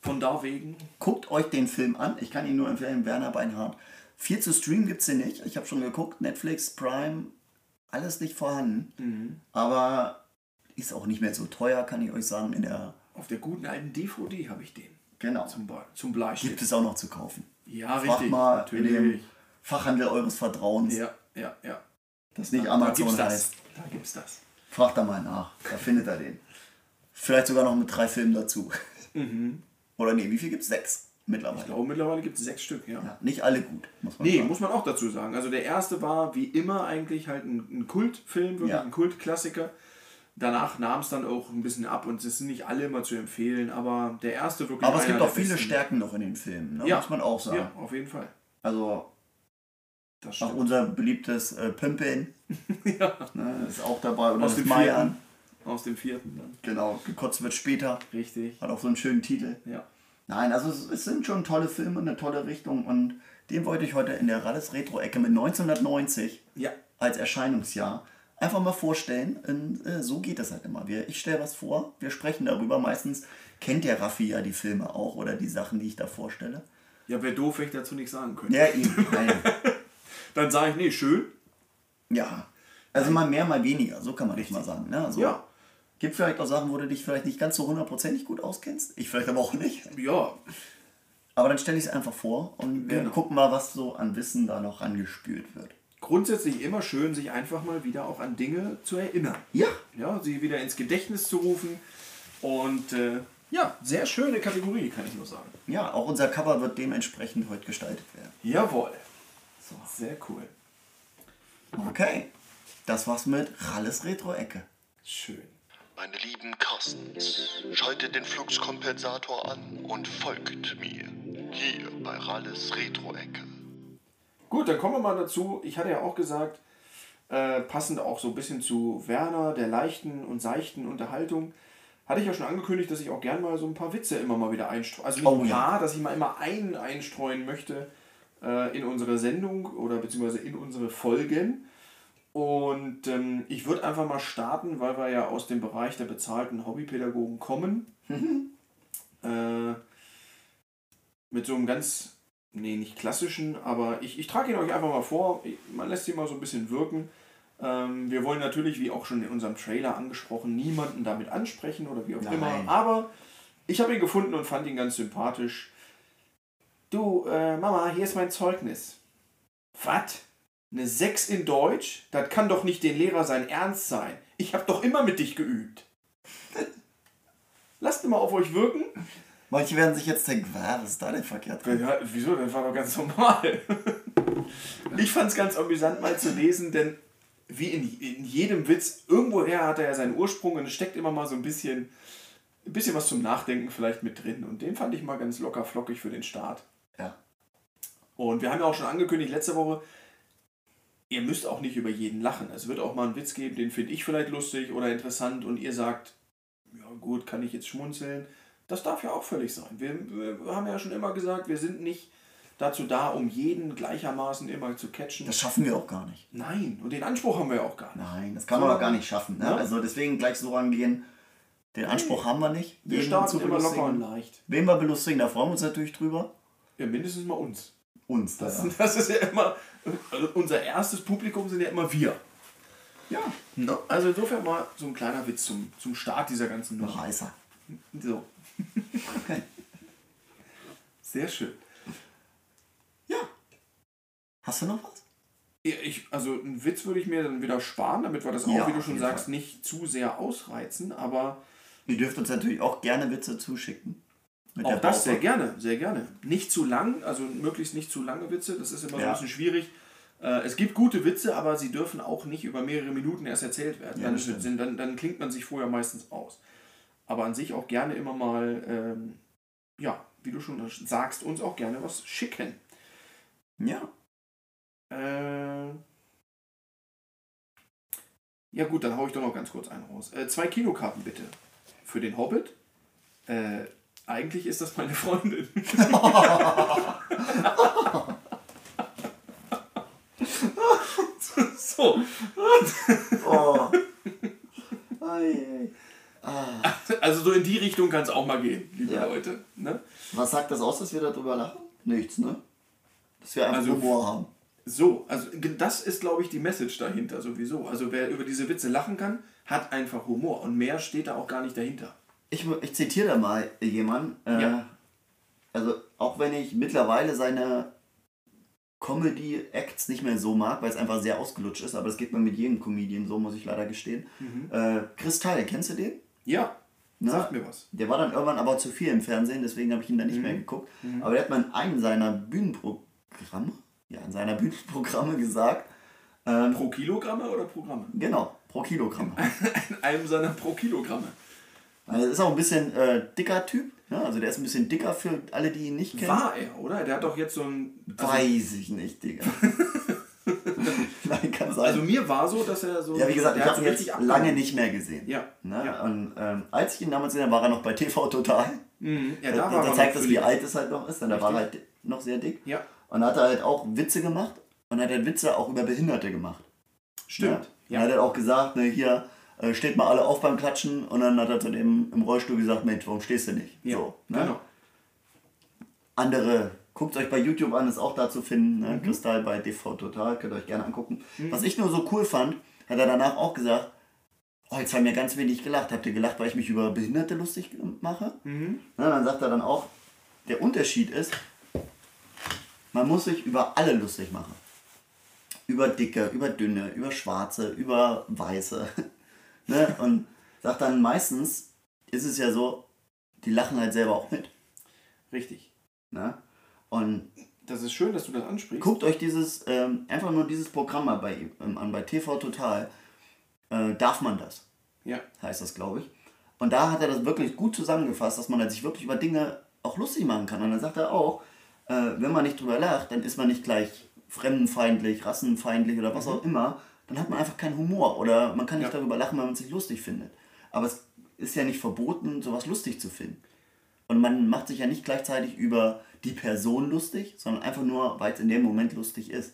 Von da wegen. guckt euch den Film an. Ich kann ihn nur empfehlen, Werner Beinhardt. Viel zu streamen gibt es hier nicht. Ich habe schon geguckt, Netflix, Prime, alles nicht vorhanden. Mhm. Aber ist auch nicht mehr so teuer, kann ich euch sagen. In der, Auf der guten alten DVD habe ich den. genau. Zum, Be zum Bleistift. Gibt es auch noch zu kaufen. Ja, Fragt richtig. mal in dem natürlich. Fachhandel eures Vertrauens, Ja, ja, ja. das nicht Da Amazon das. heißt. Da gibt's das. Fragt da mal nach. Da findet er den. Vielleicht sogar noch mit drei Filmen dazu. Oder nee, wie viel gibt es? Sechs mittlerweile. Mhm. Ich glaube, mittlerweile gibt es sechs Stück, ja. Ja, nicht alle gut, muss man Nee, sagen. muss man auch dazu sagen. Also der erste war wie immer eigentlich halt ein, ein Kultfilm, wirklich Ja. ein Kultklassiker. Danach nahm es dann auch ein bisschen ab und es sind nicht alle immer zu empfehlen, aber der erste wirklich. Aber es gibt auch viele besten. Stärken noch in den Filmen, ne? Ja. muss man auch sagen. Ja, auf jeden Fall. Also Das auch unser beliebtes äh, Pimpin ja. ne, ist auch dabei. Oder Aus dem Mayan. vierten. Aus dem vierten dann. Genau, gekotzt wird später. Richtig. Hat auch so einen schönen Titel. Ja. Nein, also es, es sind schon tolle Filme, eine tolle Richtung und den wollte ich heute in der Ralles Retro-Ecke mit 1990 Ja. als Erscheinungsjahr einfach mal vorstellen. Und, äh, so geht das halt immer. Wir, ich stelle was vor, wir sprechen darüber. Meistens kennt der Raffi ja die Filme auch oder die Sachen, die ich da vorstelle. Ja, wäre doof, wenn ich dazu nichts sagen könnte. Ja, eben. Nein. Dann sage ich, nee, schön. Ja. Also mal mehr, mal weniger, so kann man das mal sagen. Ne? Also, Ja. Gibt vielleicht auch Sachen, wo du dich vielleicht nicht ganz so hundertprozentig gut auskennst. Ich vielleicht aber auch nicht. Ja, Aber dann stelle ich es einfach vor und wir Genau. gucken mal, was so an Wissen da noch rangespült wird. Grundsätzlich immer schön, sich einfach mal wieder auch an Dinge zu erinnern. Ja, Ja, sie wieder ins Gedächtnis zu rufen. Und äh, ja, sehr schöne Kategorie, kann ich nur sagen. ja, auch unser Cover wird dementsprechend heute gestaltet werden. Jawohl. So, sehr cool. Okay, das war's mit Ralles Retro-Ecke. Schön. Meine lieben Carstens, schaltet den Fluxkompensator an und folgt mir. Hier bei Ralles Retro-Ecke. Gut, dann kommen wir mal dazu. Ich hatte ja auch gesagt, äh, passend auch so ein bisschen zu Werner, der leichten und seichten Unterhaltung, hatte ich ja schon angekündigt, dass ich auch gern mal so ein paar Witze immer mal wieder einstreue. Also nicht Oh ein ja. paar, dass ich mal immer einen einstreuen möchte äh, in unsere Sendung oder beziehungsweise in unsere Folgen. Und ähm, ich würde einfach mal starten, weil wir ja aus dem Bereich der bezahlten Hobbypädagogen kommen. äh, mit so einem ganz, nee, nicht klassischen, aber ich, ich trage ihn euch einfach mal vor. Man lässt ihn mal so ein bisschen wirken. Ähm, wir wollen natürlich, wie auch schon in unserem Trailer angesprochen, niemanden damit ansprechen oder wie auch Nein. immer. Aber ich habe ihn gefunden und fand ihn ganz sympathisch. Du, äh, Mama, hier ist mein Zeugnis. Was? Eine 6 in Deutsch? Das kann doch nicht den Lehrer sein Ernst sein. Ich habe doch immer mit dich geübt. Lasst mal auf euch wirken. Manche werden sich jetzt denken, "Wa, was ist da denn verkehrt? dran?" Ja, wieso? Das war doch ganz normal. Ich fand es ganz amüsant mal zu lesen, denn wie in, in jedem Witz, irgendwoher hat er ja seinen Ursprung und es steckt immer mal so ein bisschen, ein bisschen was zum Nachdenken vielleicht mit drin. Und den fand ich mal ganz locker flockig für den Start. Ja. Und wir haben ja auch schon angekündigt letzte Woche, ihr müsst auch nicht über jeden lachen. Es wird auch mal einen Witz geben, den finde ich vielleicht lustig oder interessant und ihr sagt, ja gut, kann ich jetzt schmunzeln. Das darf ja auch völlig sein. Wir, wir haben ja schon immer gesagt, wir sind nicht dazu da, um jeden gleichermaßen immer zu catchen. Das schaffen wir auch gar nicht. Nein, und den Anspruch haben wir ja auch gar nicht. Nein, das kann man So, auch gar nicht schaffen. Ne? Ja. Also deswegen gleich so rangehen. Den Anspruch haben wir nicht. Wir jeden starten zu immer locker und belustigen. leicht. Wen wir belustigen, da freuen wir uns natürlich drüber. Ja, mindestens mal uns. Uns. Das, Da. das ist ja immer, also unser erstes Publikum sind ja immer wir. Ja, No. Also insofern mal so ein kleiner Witz zum, zum Start dieser ganzen noch Nummer. heißer. So. Sehr schön. Ja. Hast du noch was? Ja, Ich, also einen Witz würde ich mir dann wieder sparen, damit wir das auch, Ja, wie du schon sagst, Fall. nicht zu sehr ausreizen. Aber Ihr dürft uns natürlich auch gerne Witze zuschicken. Auch das sehr gerne, sehr gerne. Nicht zu lang, also möglichst nicht zu lange Witze. Das ist immer so Ja. ein bisschen schwierig. Äh, es gibt gute Witze, aber sie dürfen auch nicht über mehrere Minuten erst erzählt werden. Ja, dann, dann, dann klingt man sich vorher meistens aus. Aber an sich auch gerne immer mal, ähm, ja, wie du schon sagst, uns auch gerne was schicken. Ja. Äh, ja gut, dann hau ich doch noch ganz kurz einen raus. Äh, zwei Kinokarten bitte. Für den Hobbit. Äh, eigentlich ist das meine Freundin. so, Oh. Ei, ei. Ah. also so in die Richtung kann es auch mal gehen, liebe Ja. Leute. Ne? Was sagt das aus, dass wir darüber lachen? Nichts, ne? Dass wir einfach Also- Humor haben. So, also das ist, glaube ich, die Message dahinter sowieso. Also wer über diese Witze lachen kann, hat einfach Humor. Und mehr steht da auch gar nicht dahinter. Ich, ich zitiere da mal jemanden. Äh, Ja. Also, auch wenn ich mittlerweile seine Comedy-Acts nicht mehr so mag, weil es einfach sehr ausgelutscht ist, aber das geht mir mit jedem Comedian so, muss ich leider gestehen. Äh, Chris Teil, kennst du den? Ja, Na? sagt mir was. Der war dann irgendwann aber zu viel im Fernsehen, deswegen habe ich ihn dann nicht mehr geguckt. Aber der hat mal in einem seiner Bühnenprogramme, ja, in seiner Bühnenprogramme gesagt, ähm, Pro Kilogramme oder Programme? genau, pro Kilogramm. In einem seiner Pro Kilogramme. Also ist auch ein bisschen äh, dicker Typ, ne? also der ist ein bisschen dicker für alle, die ihn nicht kennen. War er, oder? Der hat doch jetzt so ein. Also, Weiß ich nicht, Digga. Sein. also mir war so, dass er so. ja, wie gesagt, ich habe ihn jetzt lange nicht mehr gesehen. Ja. Ne? ja. Und ähm, als ich ihn damals gesehen habe, war er noch bei TV Total. Mhm. ja Da, da war da zeigt das, wie alt es halt noch ist. Denn da war er halt noch sehr dick. Ja, Und da hat er halt auch Witze gemacht. Und hat er Witze auch über Behinderte gemacht. stimmt. Ne? Ja. Und er hat auch gesagt, ne, hier äh, steht mal alle auf beim Klatschen. Und dann hat er zu dem im Rollstuhl gesagt, Mensch, warum stehst du nicht? Ja, So, ne? genau. andere, guckt euch bei YouTube an, ist auch da zu finden. Ne? Mhm. Kristall bei DV Total, könnt ihr euch gerne angucken. Was ich nur so cool fand, hat er danach auch gesagt, oh, jetzt haben wir ganz wenig gelacht. Habt ihr gelacht, weil ich mich über Behinderte lustig mache? Mhm. Na, dann sagt er dann auch, der Unterschied ist, man muss sich über alle lustig machen. Über Dicke, über Dünne, über Schwarze, über Weiße. ne? Und sagt dann meistens, ist es ja so, die lachen halt selber auch mit. Richtig. Ne? Das ist schön, dass du das ansprichst. guckt euch dieses, ähm, einfach nur dieses Programm mal bei, ähm, an, bei TV Total. Äh, darf man das, Ja. heißt das, glaube ich. Und da hat er das wirklich gut zusammengefasst, dass man halt sich wirklich über Dinge auch lustig machen kann. Und dann sagt er auch, äh, wenn man nicht drüber lacht, dann ist man nicht gleich fremdenfeindlich, rassenfeindlich oder was auch immer. Dann hat man einfach keinen Humor oder man kann nicht Ja. darüber lachen, wenn man es sich lustig findet. Aber es ist ja nicht verboten, sowas lustig zu finden. Und man macht sich ja nicht gleichzeitig über die Person lustig, sondern einfach nur, weil es in dem Moment lustig ist.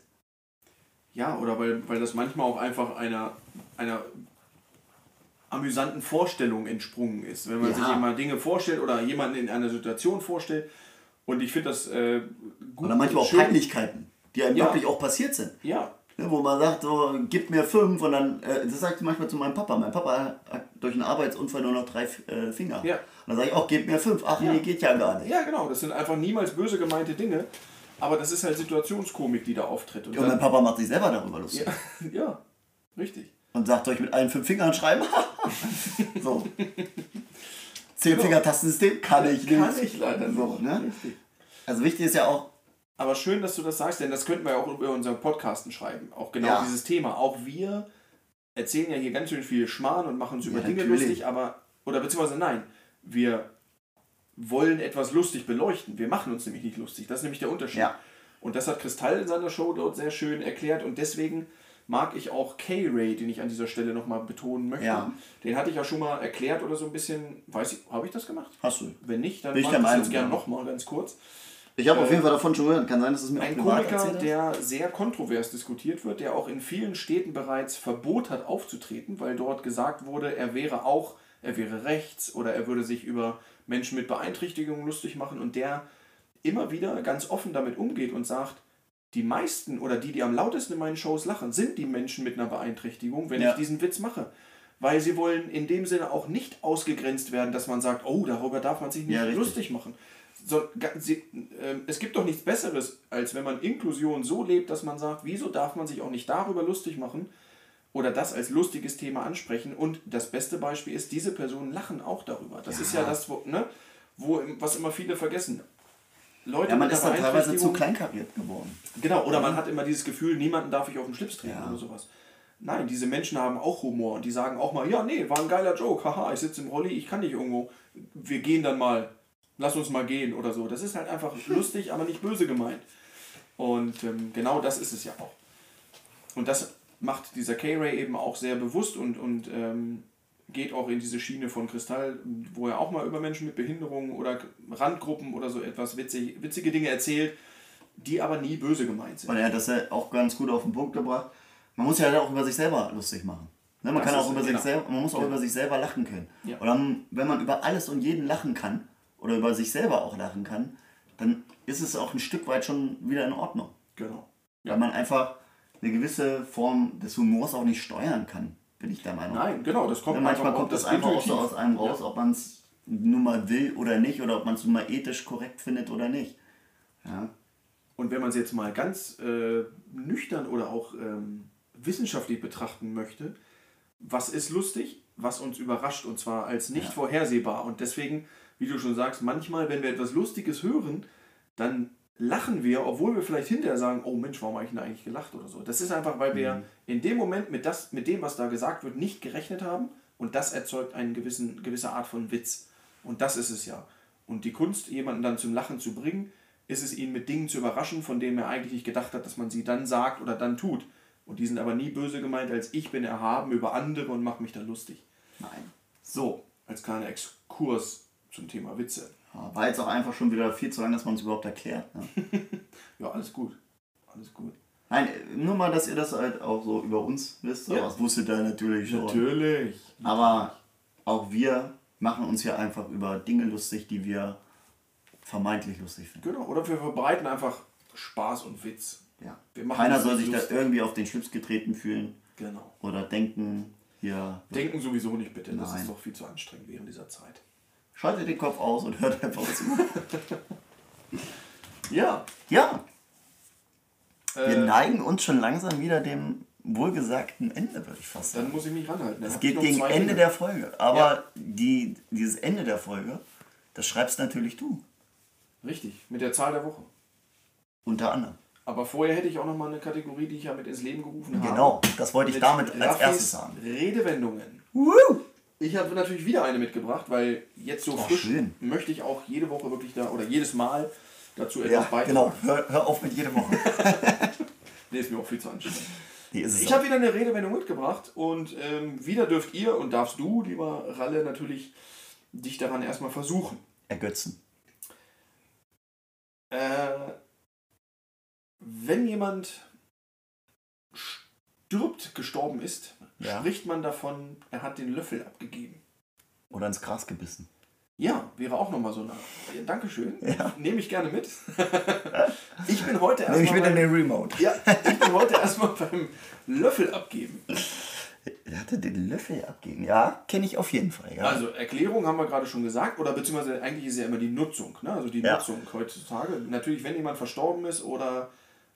Ja, oder weil, weil das manchmal auch einfach einer, einer amüsanten Vorstellung entsprungen ist. Wenn man Ja. sich immer Dinge vorstellt oder jemanden in einer Situation vorstellt. Und ich finde das äh, gut. Oder manchmal auch. Peinlichkeiten, die einem Ja. wirklich auch passiert sind. Ja, wo man sagt, so, gib mir fünf und dann, äh, das sage ich manchmal zu meinem Papa. Mein Papa hat durch einen Arbeitsunfall nur noch drei äh, Finger. Ja. Und dann sage ich auch, gib mir fünf. Ach Ja. nee, geht ja gar nicht. ja, genau. Das sind einfach niemals böse gemeinte Dinge. Aber das ist halt Situationskomik, die da auftritt. Und Und mein Papa macht sich selber darüber lustig. ja, ja, richtig. Und sagt, ich mit allen fünf Fingern schreiben? so. Zehn Finger Tastensystem kann ich nicht. Kann ich leider so, ne? Richtig. Also wichtig ist ja auch, Aber schön, dass du das sagst, denn das könnten wir ja auch über unseren Podcasten schreiben. Auch genau Ja. dieses Thema. Auch wir erzählen ja hier ganz schön viel Schmarrn und machen uns über Ja, Dinge natürlich. lustig, aber, oder beziehungsweise nein, wir wollen etwas lustig beleuchten. Wir machen uns nämlich nicht lustig. Das ist nämlich der Unterschied. Ja. Und das hat Kristall in seiner Show dort sehr schön erklärt und deswegen mag ich auch K-Ray, den ich an dieser Stelle nochmal betonen möchte. Ja. Den hatte ich ja schon mal erklärt oder so ein bisschen, weiß ich, habe ich das gemacht? hast du. Wenn nicht, dann Bin ich mach der ich das jetzt gerne nochmal ganz kurz. Ich habe auf jeden Fall davon schon gehört. Kann sein, dass es mir Ein Komiker, der sehr kontrovers diskutiert wird, der auch in vielen Städten bereits Verbot hat aufzutreten, weil dort gesagt wurde, er wäre auch, er wäre rechts oder er würde sich über Menschen mit Beeinträchtigungen lustig machen und der immer wieder ganz offen damit umgeht und sagt, die meisten oder die, die am lautesten in meinen Shows lachen, sind die Menschen mit einer Beeinträchtigung, wenn Ja. ich diesen Witz mache. Weil sie wollen in dem Sinne auch nicht ausgegrenzt werden, dass man sagt, oh, darüber darf man sich nicht Ja, lustig machen. So, sie, ähm, es gibt doch nichts Besseres, als wenn man Inklusion so lebt, dass man sagt, wieso darf man sich auch nicht darüber lustig machen oder das als lustiges Thema ansprechen. Und das beste Beispiel ist, diese Personen lachen auch darüber. Das ist ja das, wo, ne, wo, was immer viele vergessen. Leute Ja, man ist dann teilweise zu kleinkariert geworden. Genau, oder man hat immer dieses Gefühl, niemanden darf ich auf den Schlips treten Ja. oder sowas. Nein, diese Menschen haben auch Humor und die sagen auch mal, ja, nee, war ein geiler Joke, haha, ich sitze im Rolli, ich kann nicht irgendwo, wir gehen dann mal, lass uns mal gehen oder so. Das ist halt einfach lustig, aber nicht böse gemeint. Und ähm, genau das ist es ja auch. Und das macht dieser K-Ray eben auch sehr bewusst und, und ähm, geht auch in diese Schiene von Kristall, wo er auch mal über Menschen mit Behinderungen oder Randgruppen oder so etwas witzig, witzige Dinge erzählt, die aber nie böse gemeint sind. Und er hat das ja auch ganz gut auf den Punkt gebracht. Man muss ja auch über sich selber lustig machen. Ne, man Das kann auch über genau. sich selber, man muss auch Ja. über sich selber lachen können. Ja. Und dann, wenn man über alles und jeden lachen kann oder über sich selber auch lachen kann, dann ist es auch ein Stück weit schon wieder in Ordnung. Genau. Weil man einfach eine gewisse Form des Humors auch nicht steuern kann, bin ich der Meinung. Nein, genau, das kommt Ja, manchmal kommt das das einfach auch so aus einem raus, Ja. ob man es nun mal will oder nicht oder ob man es nun mal ethisch korrekt findet oder nicht. Ja. Und wenn man es jetzt mal ganz äh, nüchtern oder auch ähm, wissenschaftlich betrachten möchte, was ist lustig, was uns überrascht und zwar als nicht vorhersehbar. Und deswegen, wie du schon sagst, manchmal, wenn wir etwas Lustiges hören, dann lachen wir, obwohl wir vielleicht hinterher sagen, oh Mensch, warum habe ich denn eigentlich gelacht oder so. Das ist einfach, weil wir in dem Moment mit, das, mit dem, was da gesagt wird, nicht gerechnet haben und das erzeugt eine gewissen, gewisse Art von Witz. Und das ist es ja. Und die Kunst, jemanden dann zum Lachen zu bringen, ist es ihn mit Dingen zu überraschen, von denen er eigentlich nicht gedacht hat, dass man sie dann sagt oder dann tut. Und die sind aber nie böse gemeint, als ich bin erhaben über andere und mache mich da lustig. Nein. So, als kleiner Exkurs zum Thema Witze. Ja, War jetzt auch einfach schon wieder viel zu lang, dass man es überhaupt erklärt. Ne? Ja, alles gut. Alles gut. Nein, nur mal, dass ihr das halt auch so über uns wisst. Ja. Das wusstet ihr natürlich schon. Natürlich. Aber auch wir machen uns ja einfach über Dinge lustig, die wir vermeintlich lustig finden. Genau. Oder wir verbreiten einfach Spaß und Witz. Ja. Wir machen Keiner soll sich da lustig. irgendwie auf den Schlips getreten fühlen Genau. oder denken, hier, Denken sowieso nicht bitte. Das Nein. ist doch viel zu anstrengend während dieser Zeit. Schaltet den Kopf aus und hört einfach zu. Ja. ja, wir Äh, neigen uns schon langsam wieder dem wohlgesagten Ende, würde ich fast sagen. dann muss ich mich ranhalten. Es geht gegen Ende Dinge. der Folge. Aber Ja. die, dieses Ende der Folge, das schreibst natürlich du. Richtig. Mit der Zahl der Woche. Unter anderem. Aber vorher hätte ich auch noch mal eine Kategorie, die ich ja mit ins Leben gerufen habe. Genau, das wollte ich Mit damit als erstes sagen. Redewendungen. Ich habe natürlich wieder eine mitgebracht, weil jetzt so Oh, frisch schön. möchte ich auch jede Woche wirklich da oder jedes Mal dazu etwas Ja, beitragen. genau. Hör, hör auf mit jeder Woche. Nee, ist mir auch viel zu anstrengend. Nee, Ich habe wieder eine Redewendung mitgebracht und ähm, wieder dürft ihr und darfst du, lieber Ralle, natürlich dich daran erstmal versuchen. Ergötzen. Äh, wenn jemand stirbt, gestorben ist, Ja. spricht man davon, er hat den Löffel abgegeben. Oder ins Gras gebissen. Ja, wäre auch nochmal so eine. Dankeschön. Ja. Nehme ich gerne mit. ich bin heute Nehme ich erstmal. wieder beim- den Remote. Ja, ich bin heute erstmal beim Löffel abgeben. Er hatte den Löffel abgegeben. Ja, kenne ich auf jeden Fall. Ja. Also Erklärung haben wir gerade schon gesagt, oder beziehungsweise eigentlich ist ja immer die Nutzung, ne? also die Ja. Nutzung heutzutage. Natürlich, wenn jemand verstorben ist oder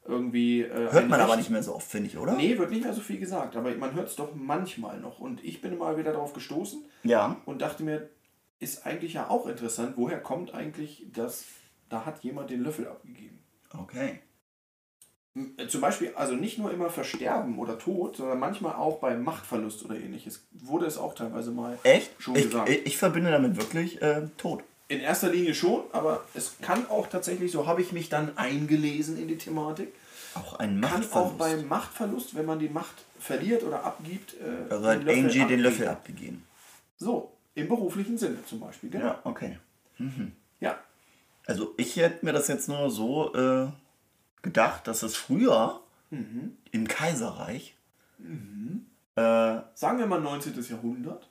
irgendwie... Äh, Hört man aber nicht mehr so oft, finde ich, oder? Nee, wird nicht mehr so viel gesagt, aber man hört es doch manchmal noch. Und ich bin mal wieder darauf gestoßen Ja. und dachte mir, ist eigentlich ja auch interessant, woher kommt eigentlich das, da hat jemand den Löffel abgegeben. Okay. Äh, Zum Beispiel, also nicht nur immer Versterben oder Tod, sondern manchmal auch bei Machtverlust oder ähnliches. Wurde es auch teilweise mal Echt? schon Ich, gesagt. ich, ich verbinde damit wirklich äh, Tod. In erster Linie schon, aber es kann auch tatsächlich, so habe ich mich dann eingelesen in die Thematik, Auch ein kann Machtverlust. auch beim Machtverlust, wenn man die Macht verliert oder abgibt, äh, also hat den Löffel Angie den. Löffel abgegeben. So, im beruflichen Sinne zum Beispiel. Genau. Ja, okay. Ja. Also ich hätte mir das jetzt nur so äh, gedacht, dass es früher Mhm. im Kaiserreich äh, Sagen wir mal 19. Jahrhundert.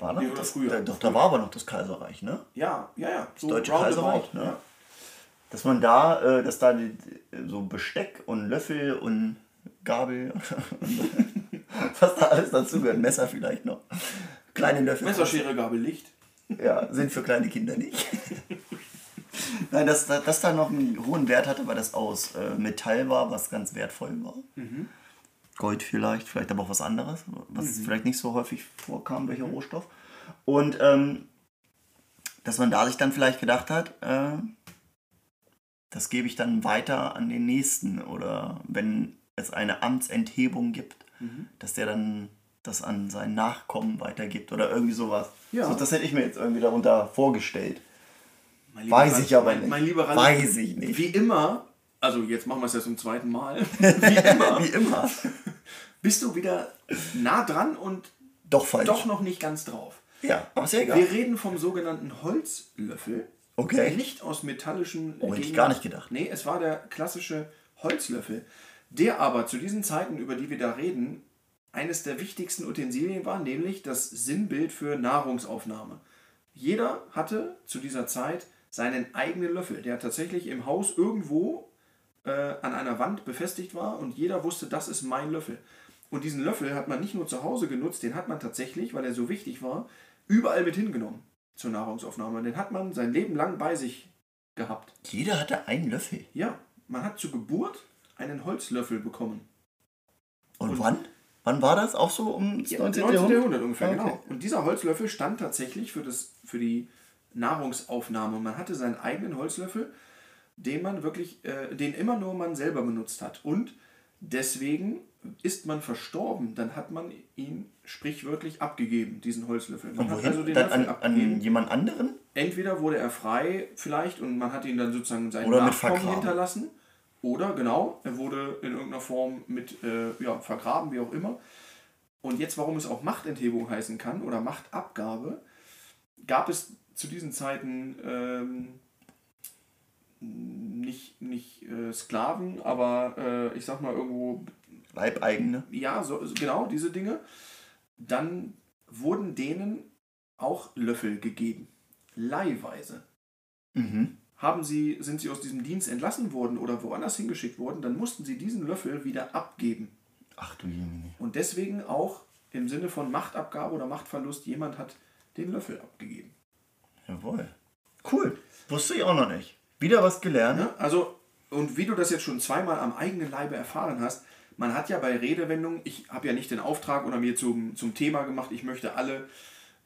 War noch das, früher. Da, doch, da war aber noch das Kaiserreich, ne? Ja, ja, ja. So Deutsche Kaiserreich, ne? Ja. Dass man da, äh, dass da die, so Besteck und Löffel und Gabel, was da alles dazugehört, Messer vielleicht noch, kleine Löffel. Messerschere, Gabel, Licht. Ja, sind für kleine Kinder nicht. Nein, dass, dass das da noch einen hohen Wert hatte, weil das aus äh, Metall war, was ganz wertvoll war. Gold vielleicht, vielleicht aber auch was anderes, was vielleicht nicht so häufig vorkam, welcher Rohstoff. Und ähm, dass man da sich dann vielleicht gedacht hat, äh, das gebe ich dann weiter an den nächsten. Oder wenn es eine Amtsenthebung gibt, Mhm. dass der dann das an seinen Nachkommen weitergibt oder irgendwie sowas. Ja. So, das hätte ich mir jetzt irgendwie darunter vorgestellt. Mein lieber Weiß ich aber nicht. Mein lieber Ralf, Weiß ich nicht. Wie immer, also jetzt machen wir es ja zum zweiten Mal, wie immer, Wie immer. Bist du wieder nah dran und Doch falsch. doch noch nicht ganz drauf. Ja, aber ja egal. Wir reden vom sogenannten Holzlöffel. Okay. Nicht aus metallischen. Oh, hätte ich gar nicht gedacht. Nee, es war der klassische Holzlöffel, der aber zu diesen Zeiten, über die wir da reden, eines der wichtigsten Utensilien war, nämlich das Sinnbild für Nahrungsaufnahme. Jeder hatte zu dieser Zeit seinen eigenen Löffel, der tatsächlich im Haus irgendwo äh, an einer Wand befestigt war und jeder wusste, das ist mein Löffel. Und diesen Löffel hat man nicht nur zu Hause genutzt, den hat man tatsächlich, weil er so wichtig war, überall mit hingenommen zur Nahrungsaufnahme. Den hat man sein Leben lang bei sich gehabt. Jeder hatte einen Löffel. Ja, man hat zur Geburt einen Holzlöffel bekommen. Und, Und- wann? Wann war das? Auch so um das 19. 19. Jahrhundert? Jahrhundert ungefähr, Okay. genau. Und dieser Holzlöffel stand tatsächlich für, das, für die Nahrungsaufnahme. Man hatte seinen eigenen Holzlöffel, den man wirklich, äh, den immer nur man selber benutzt hat. Und deswegen ist man verstorben, dann hat man ihn sprichwörtlich abgegeben, diesen Holzlöffel. Man Und hat wohin? also den Dann Löffel an, abgegeben. an jemand anderen? Entweder wurde er frei vielleicht und man hat ihn dann sozusagen seinen Oder Nachkommen hinterlassen. Oder genau, er wurde in irgendeiner Form mit äh, ja, vergraben, wie auch immer. Und jetzt, warum es auch Machtenthebung heißen kann oder Machtabgabe, gab es zu diesen Zeiten ähm, nicht, nicht äh, Sklaven, aber äh, ich sag mal irgendwo Leibeigene. ja, so, genau, diese Dinge. Dann wurden denen auch Löffel gegeben. Leihweise. Mhm. Haben sie, sind sie aus diesem Dienst entlassen worden oder woanders hingeschickt worden, dann mussten sie diesen Löffel wieder abgeben. Ach du Jemine. Und deswegen auch im Sinne von Machtabgabe oder Machtverlust, jemand hat den Löffel abgegeben. Jawohl. Cool. Wusste ich auch noch nicht. Wieder was gelernt. Ne? Also, und wie du das jetzt schon zweimal am eigenen Leibe erfahren hast, man hat ja bei Redewendungen, ich habe ja nicht den Auftrag oder mir zum, zum Thema gemacht, ich möchte alle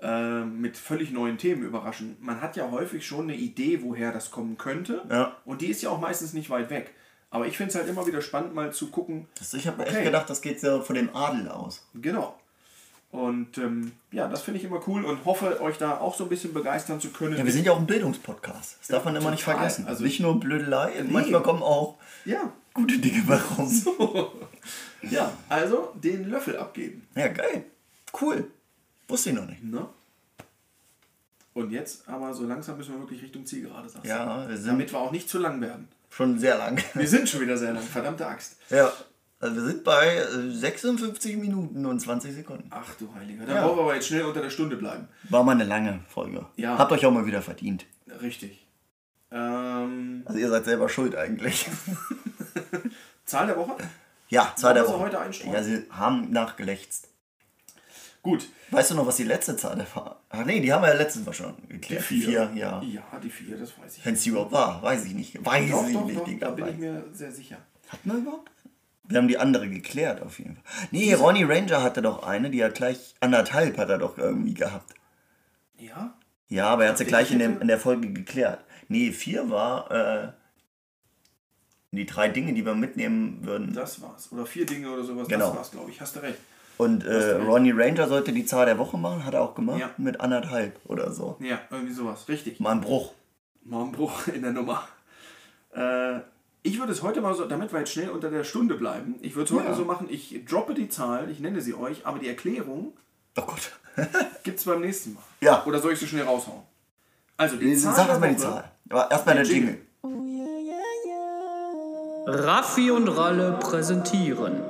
äh, mit völlig neuen Themen überraschen. Man hat ja häufig schon eine Idee, woher das kommen könnte. Ja. Und die ist ja auch meistens nicht weit weg. Aber ich finde es halt immer wieder spannend, mal zu gucken. Das, ich habe Okay. echt gedacht, das geht so von dem Adel aus. Genau. Und ähm, ja, das finde ich immer cool und hoffe, euch da auch so ein bisschen begeistern zu können. Ja, wir sind ja auch ein Bildungspodcast. Das darf man immer nicht total. vergessen. Also- Also nicht nur Blödelei, manchmal kommen auch ja, gute Dinge bei raus. ja, also den Löffel abgeben. Ja, geil. Cool. Wusste ich noch nicht. Ne? Und jetzt aber so langsam müssen wir wirklich Richtung Zielgerade sein. Ja, wir sind Damit wir auch nicht zu lang werden. schon sehr lang. Wir sind schon wieder sehr lang, verdammte Axt. Ja. Also wir sind bei äh, 56 Minuten und 20 Sekunden. Ach du Heiliger. Dann Ja. brauchen wir aber jetzt schnell unter der Stunde bleiben. War mal eine lange Folge. Ja. Habt euch auch mal wieder verdient. Richtig. Ähm, Also ihr seid selber schuld eigentlich. Zahl der Woche? Ja, Zahl der Woche. heute einstreuen? Ja, sie haben nachgelächzt. Gut. Weißt du noch, was die letzte Zahl der war? Ach nee, die haben wir ja letztes Mal schon Die geklärt. vier. ja. Ja, die vier, das weiß ich. Wenn es überhaupt war, weiß ich nicht. Weiß Doch, ich doch, nicht, doch, da bin ich mir sehr sicher. Hatten wir überhaupt? Wir haben die andere geklärt auf jeden Fall. Nee, Ronnie Ranger hatte doch eine, die hat gleich anderthalb hat er doch irgendwie gehabt. Ja? Ja, aber er hat sie Ich gleich in, dem, in der Folge geklärt. Nee, vier war äh, die drei Dinge, die wir mitnehmen würden. Das war's. Oder vier Dinge oder sowas. Genau. Das war's, glaube ich. Hast du recht. Und äh, recht. Ronnie Ranger sollte die Zahl der Woche machen, hat er auch gemacht, Ja. mit anderthalb oder so. Ja, irgendwie sowas. Richtig. Mal ein Bruch. Mal ein Bruch in der Nummer. Äh, ich würde es heute mal so, damit wir jetzt schnell unter der Stunde bleiben, ich würde es heute Ja. so machen, ich droppe die Zahl, ich nenne sie euch, aber die Erklärung Oh Gott. gibt es beim nächsten Mal. Ja. Oder soll ich sie schnell raushauen? Also die Zahl Sag erstmal die Zahl. Aber erstmal der Der Jingle. Raffi und Ralle präsentieren.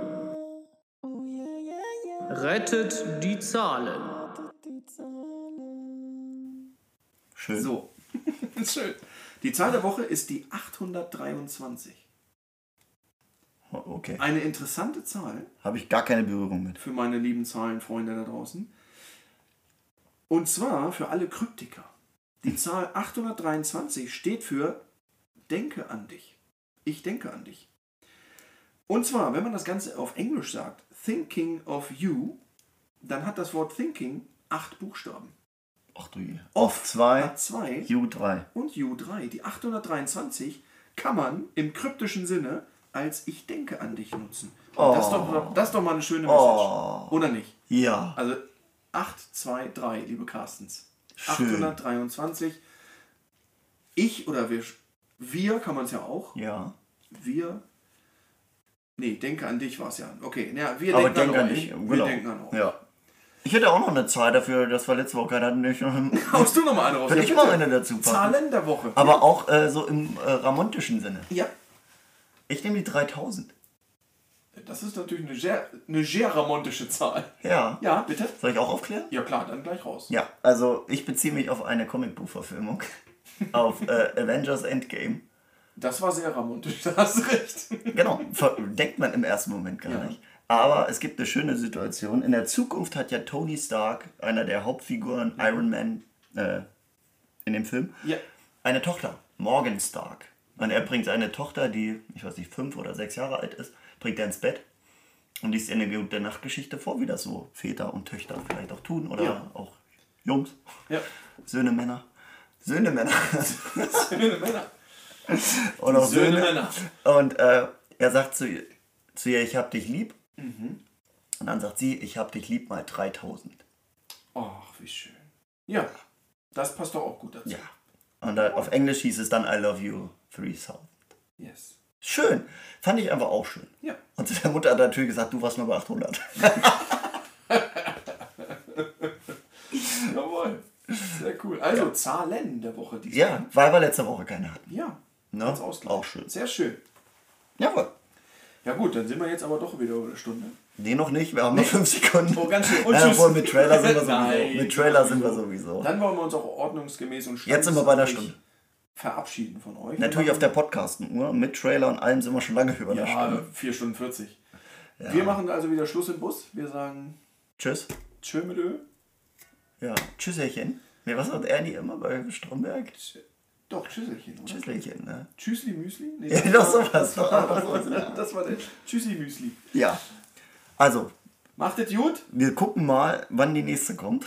Rettet die Zahlen. Schön. So. Schön. Die Zahl der Woche ist die 823. Oh, Okay. Eine interessante Zahl Habe ich gar keine Berührung mit. für meine lieben Zahlenfreunde da draußen. Und zwar für alle Kryptiker. Die Zahl 823 steht für Denke an dich. Ich denke an dich. Und zwar, wenn man das Ganze auf Englisch sagt, Thinking of You, dann hat das Wort Thinking acht Buchstaben. Ach du je. Off Auf 2, hat zwei U3. und U3. Die 823 kann man im kryptischen Sinne als Ich denke an dich nutzen. Und das, ist doch, das ist doch mal eine schöne Message. Oh. Oder nicht? Ja. Also 823, liebe Carstens. Schön. 823. Ich oder wir, wir kann man es ja auch. Ja. Wir. Nee, denke an dich war es ja. Okay, ja, wir Aber denken denk an euch. dich. Wir Genau. denken an euch. Ja. Ich hätte auch noch eine Zahl dafür, das war letzte Woche keiner hatten. Haust du noch mal eine raus? Soll Ja, ich mal eine dazu packen? Zahlen der Woche. Aber auch äh, so im äh, ramontischen Sinne. Ja. Ich nehme die 3000. Das ist natürlich eine sehr, eine sehr ramontische Zahl. Ja. Ja, bitte? Soll ich auch aufklären? Ja klar, dann gleich raus. Ja, also ich beziehe mich auf eine Comicbuchverfilmung. Auf äh, Avengers Endgame. Das war sehr ramontisch, da hast du recht. Genau, denkt man im ersten Moment gar Ja. nicht. Aber es gibt eine schöne Situation. In der Zukunft hat ja Tony Stark, einer der Hauptfiguren, Iron Man, äh, in dem Film, Ja. eine Tochter, Morgan Stark. Und er bringt seine Tochter, die, ich weiß nicht, fünf oder sechs Jahre alt ist, bringt er ins Bett und liest ihr eine gute Nachtgeschichte vor, wie das so Väter und Töchter vielleicht auch tun oder Ja. auch Jungs, Ja. Söhne, Männer. Söhne, Männer. Söhne Männer. und auch Söhne Söhne. Männer. Und äh, er sagt zu ihr, zu ihr, ich hab dich lieb. Mhm. Und dann sagt sie, ich hab dich lieb mal 3000. Ach, wie schön. Ja, das passt doch auch gut dazu. Ja. Und äh, auf Englisch hieß es dann I love you 3000. Yes. Schön. Fand ich einfach auch schön. Ja. Und zu der Mutter hat natürlich gesagt, du warst nur bei 800. Jawohl. Sehr cool. Also, Zahlen der Woche. diesmal. ja, weil wir letzte Woche keine hatten. Ja. Ne? Als Ausgleich. Auch schön. Sehr schön. Jawohl. Ja gut, dann sind wir jetzt aber doch wieder über eine Stunde. Nee, noch nicht. Wir haben noch 5 Sekunden. Oh, ganz schön. Und Ja, tschüss. obwohl, mit Trailer sind wir sowieso. Nein, mit Trailer sind wir sowieso. Dann wollen wir uns auch ordnungsgemäß und Jetzt sind wir bei einer Stunde. verabschieden von euch. Natürlich auf der Podcasten-Uhr. Mit Trailer und allem sind wir schon lange über einer Ja, Stunde. 4 Stunden 40. Wir machen also wieder Schluss im Bus. Wir sagen Tschüss. Tschö mit Ö. Ja, Tschüsselchen. Nee, was sagt Ernie immer bei Stromberg? Doch, Tschüsselchen, oder? Tschüsselchen, ne? Tschüssli Müsli? Nee, Ja, doch sowas. Doch sowas. das war der Tschüssli Müsli. Ja. Also, Macht es gut? wir gucken mal, wann die nächste kommt.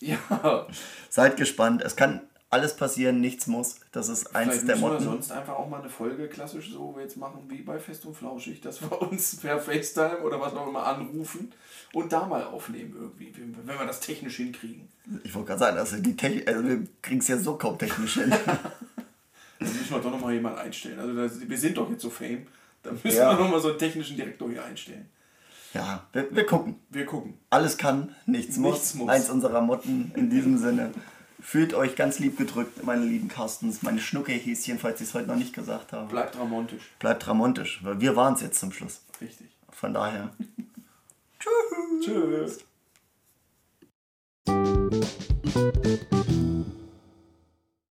Ja. Seid gespannt. Es kann alles passieren, nichts muss. Das ist eins Vielleicht der müssen wir Motten. sonst einfach auch mal eine Folge klassisch so jetzt machen wie bei Fest und Flauschig, dass wir uns per FaceTime oder was auch immer anrufen und da mal aufnehmen irgendwie, wenn wir das technisch hinkriegen. Ich wollte gerade sagen, also die Technik, also wir kriegen es ja so kaum technisch hin. Dann müssen wir doch nochmal jemanden einstellen. Also das, wir sind doch jetzt so Fame. Dann müssen Ja. wir nochmal so einen technischen Direktor hier einstellen. ja, wir, wir gucken. Wir gucken. Alles kann, nichts, muss. Nichts muss. Eins unserer Motten in diesem Sinne. Fühlt euch ganz lieb gedrückt, meine lieben Carstens, meine Schnuckelhäschen, falls ich es heute noch nicht gesagt habe. Bleibt ramontisch. Bleibt ramontisch, weil wir waren es jetzt zum Schluss. Richtig. Von daher. Tschüss.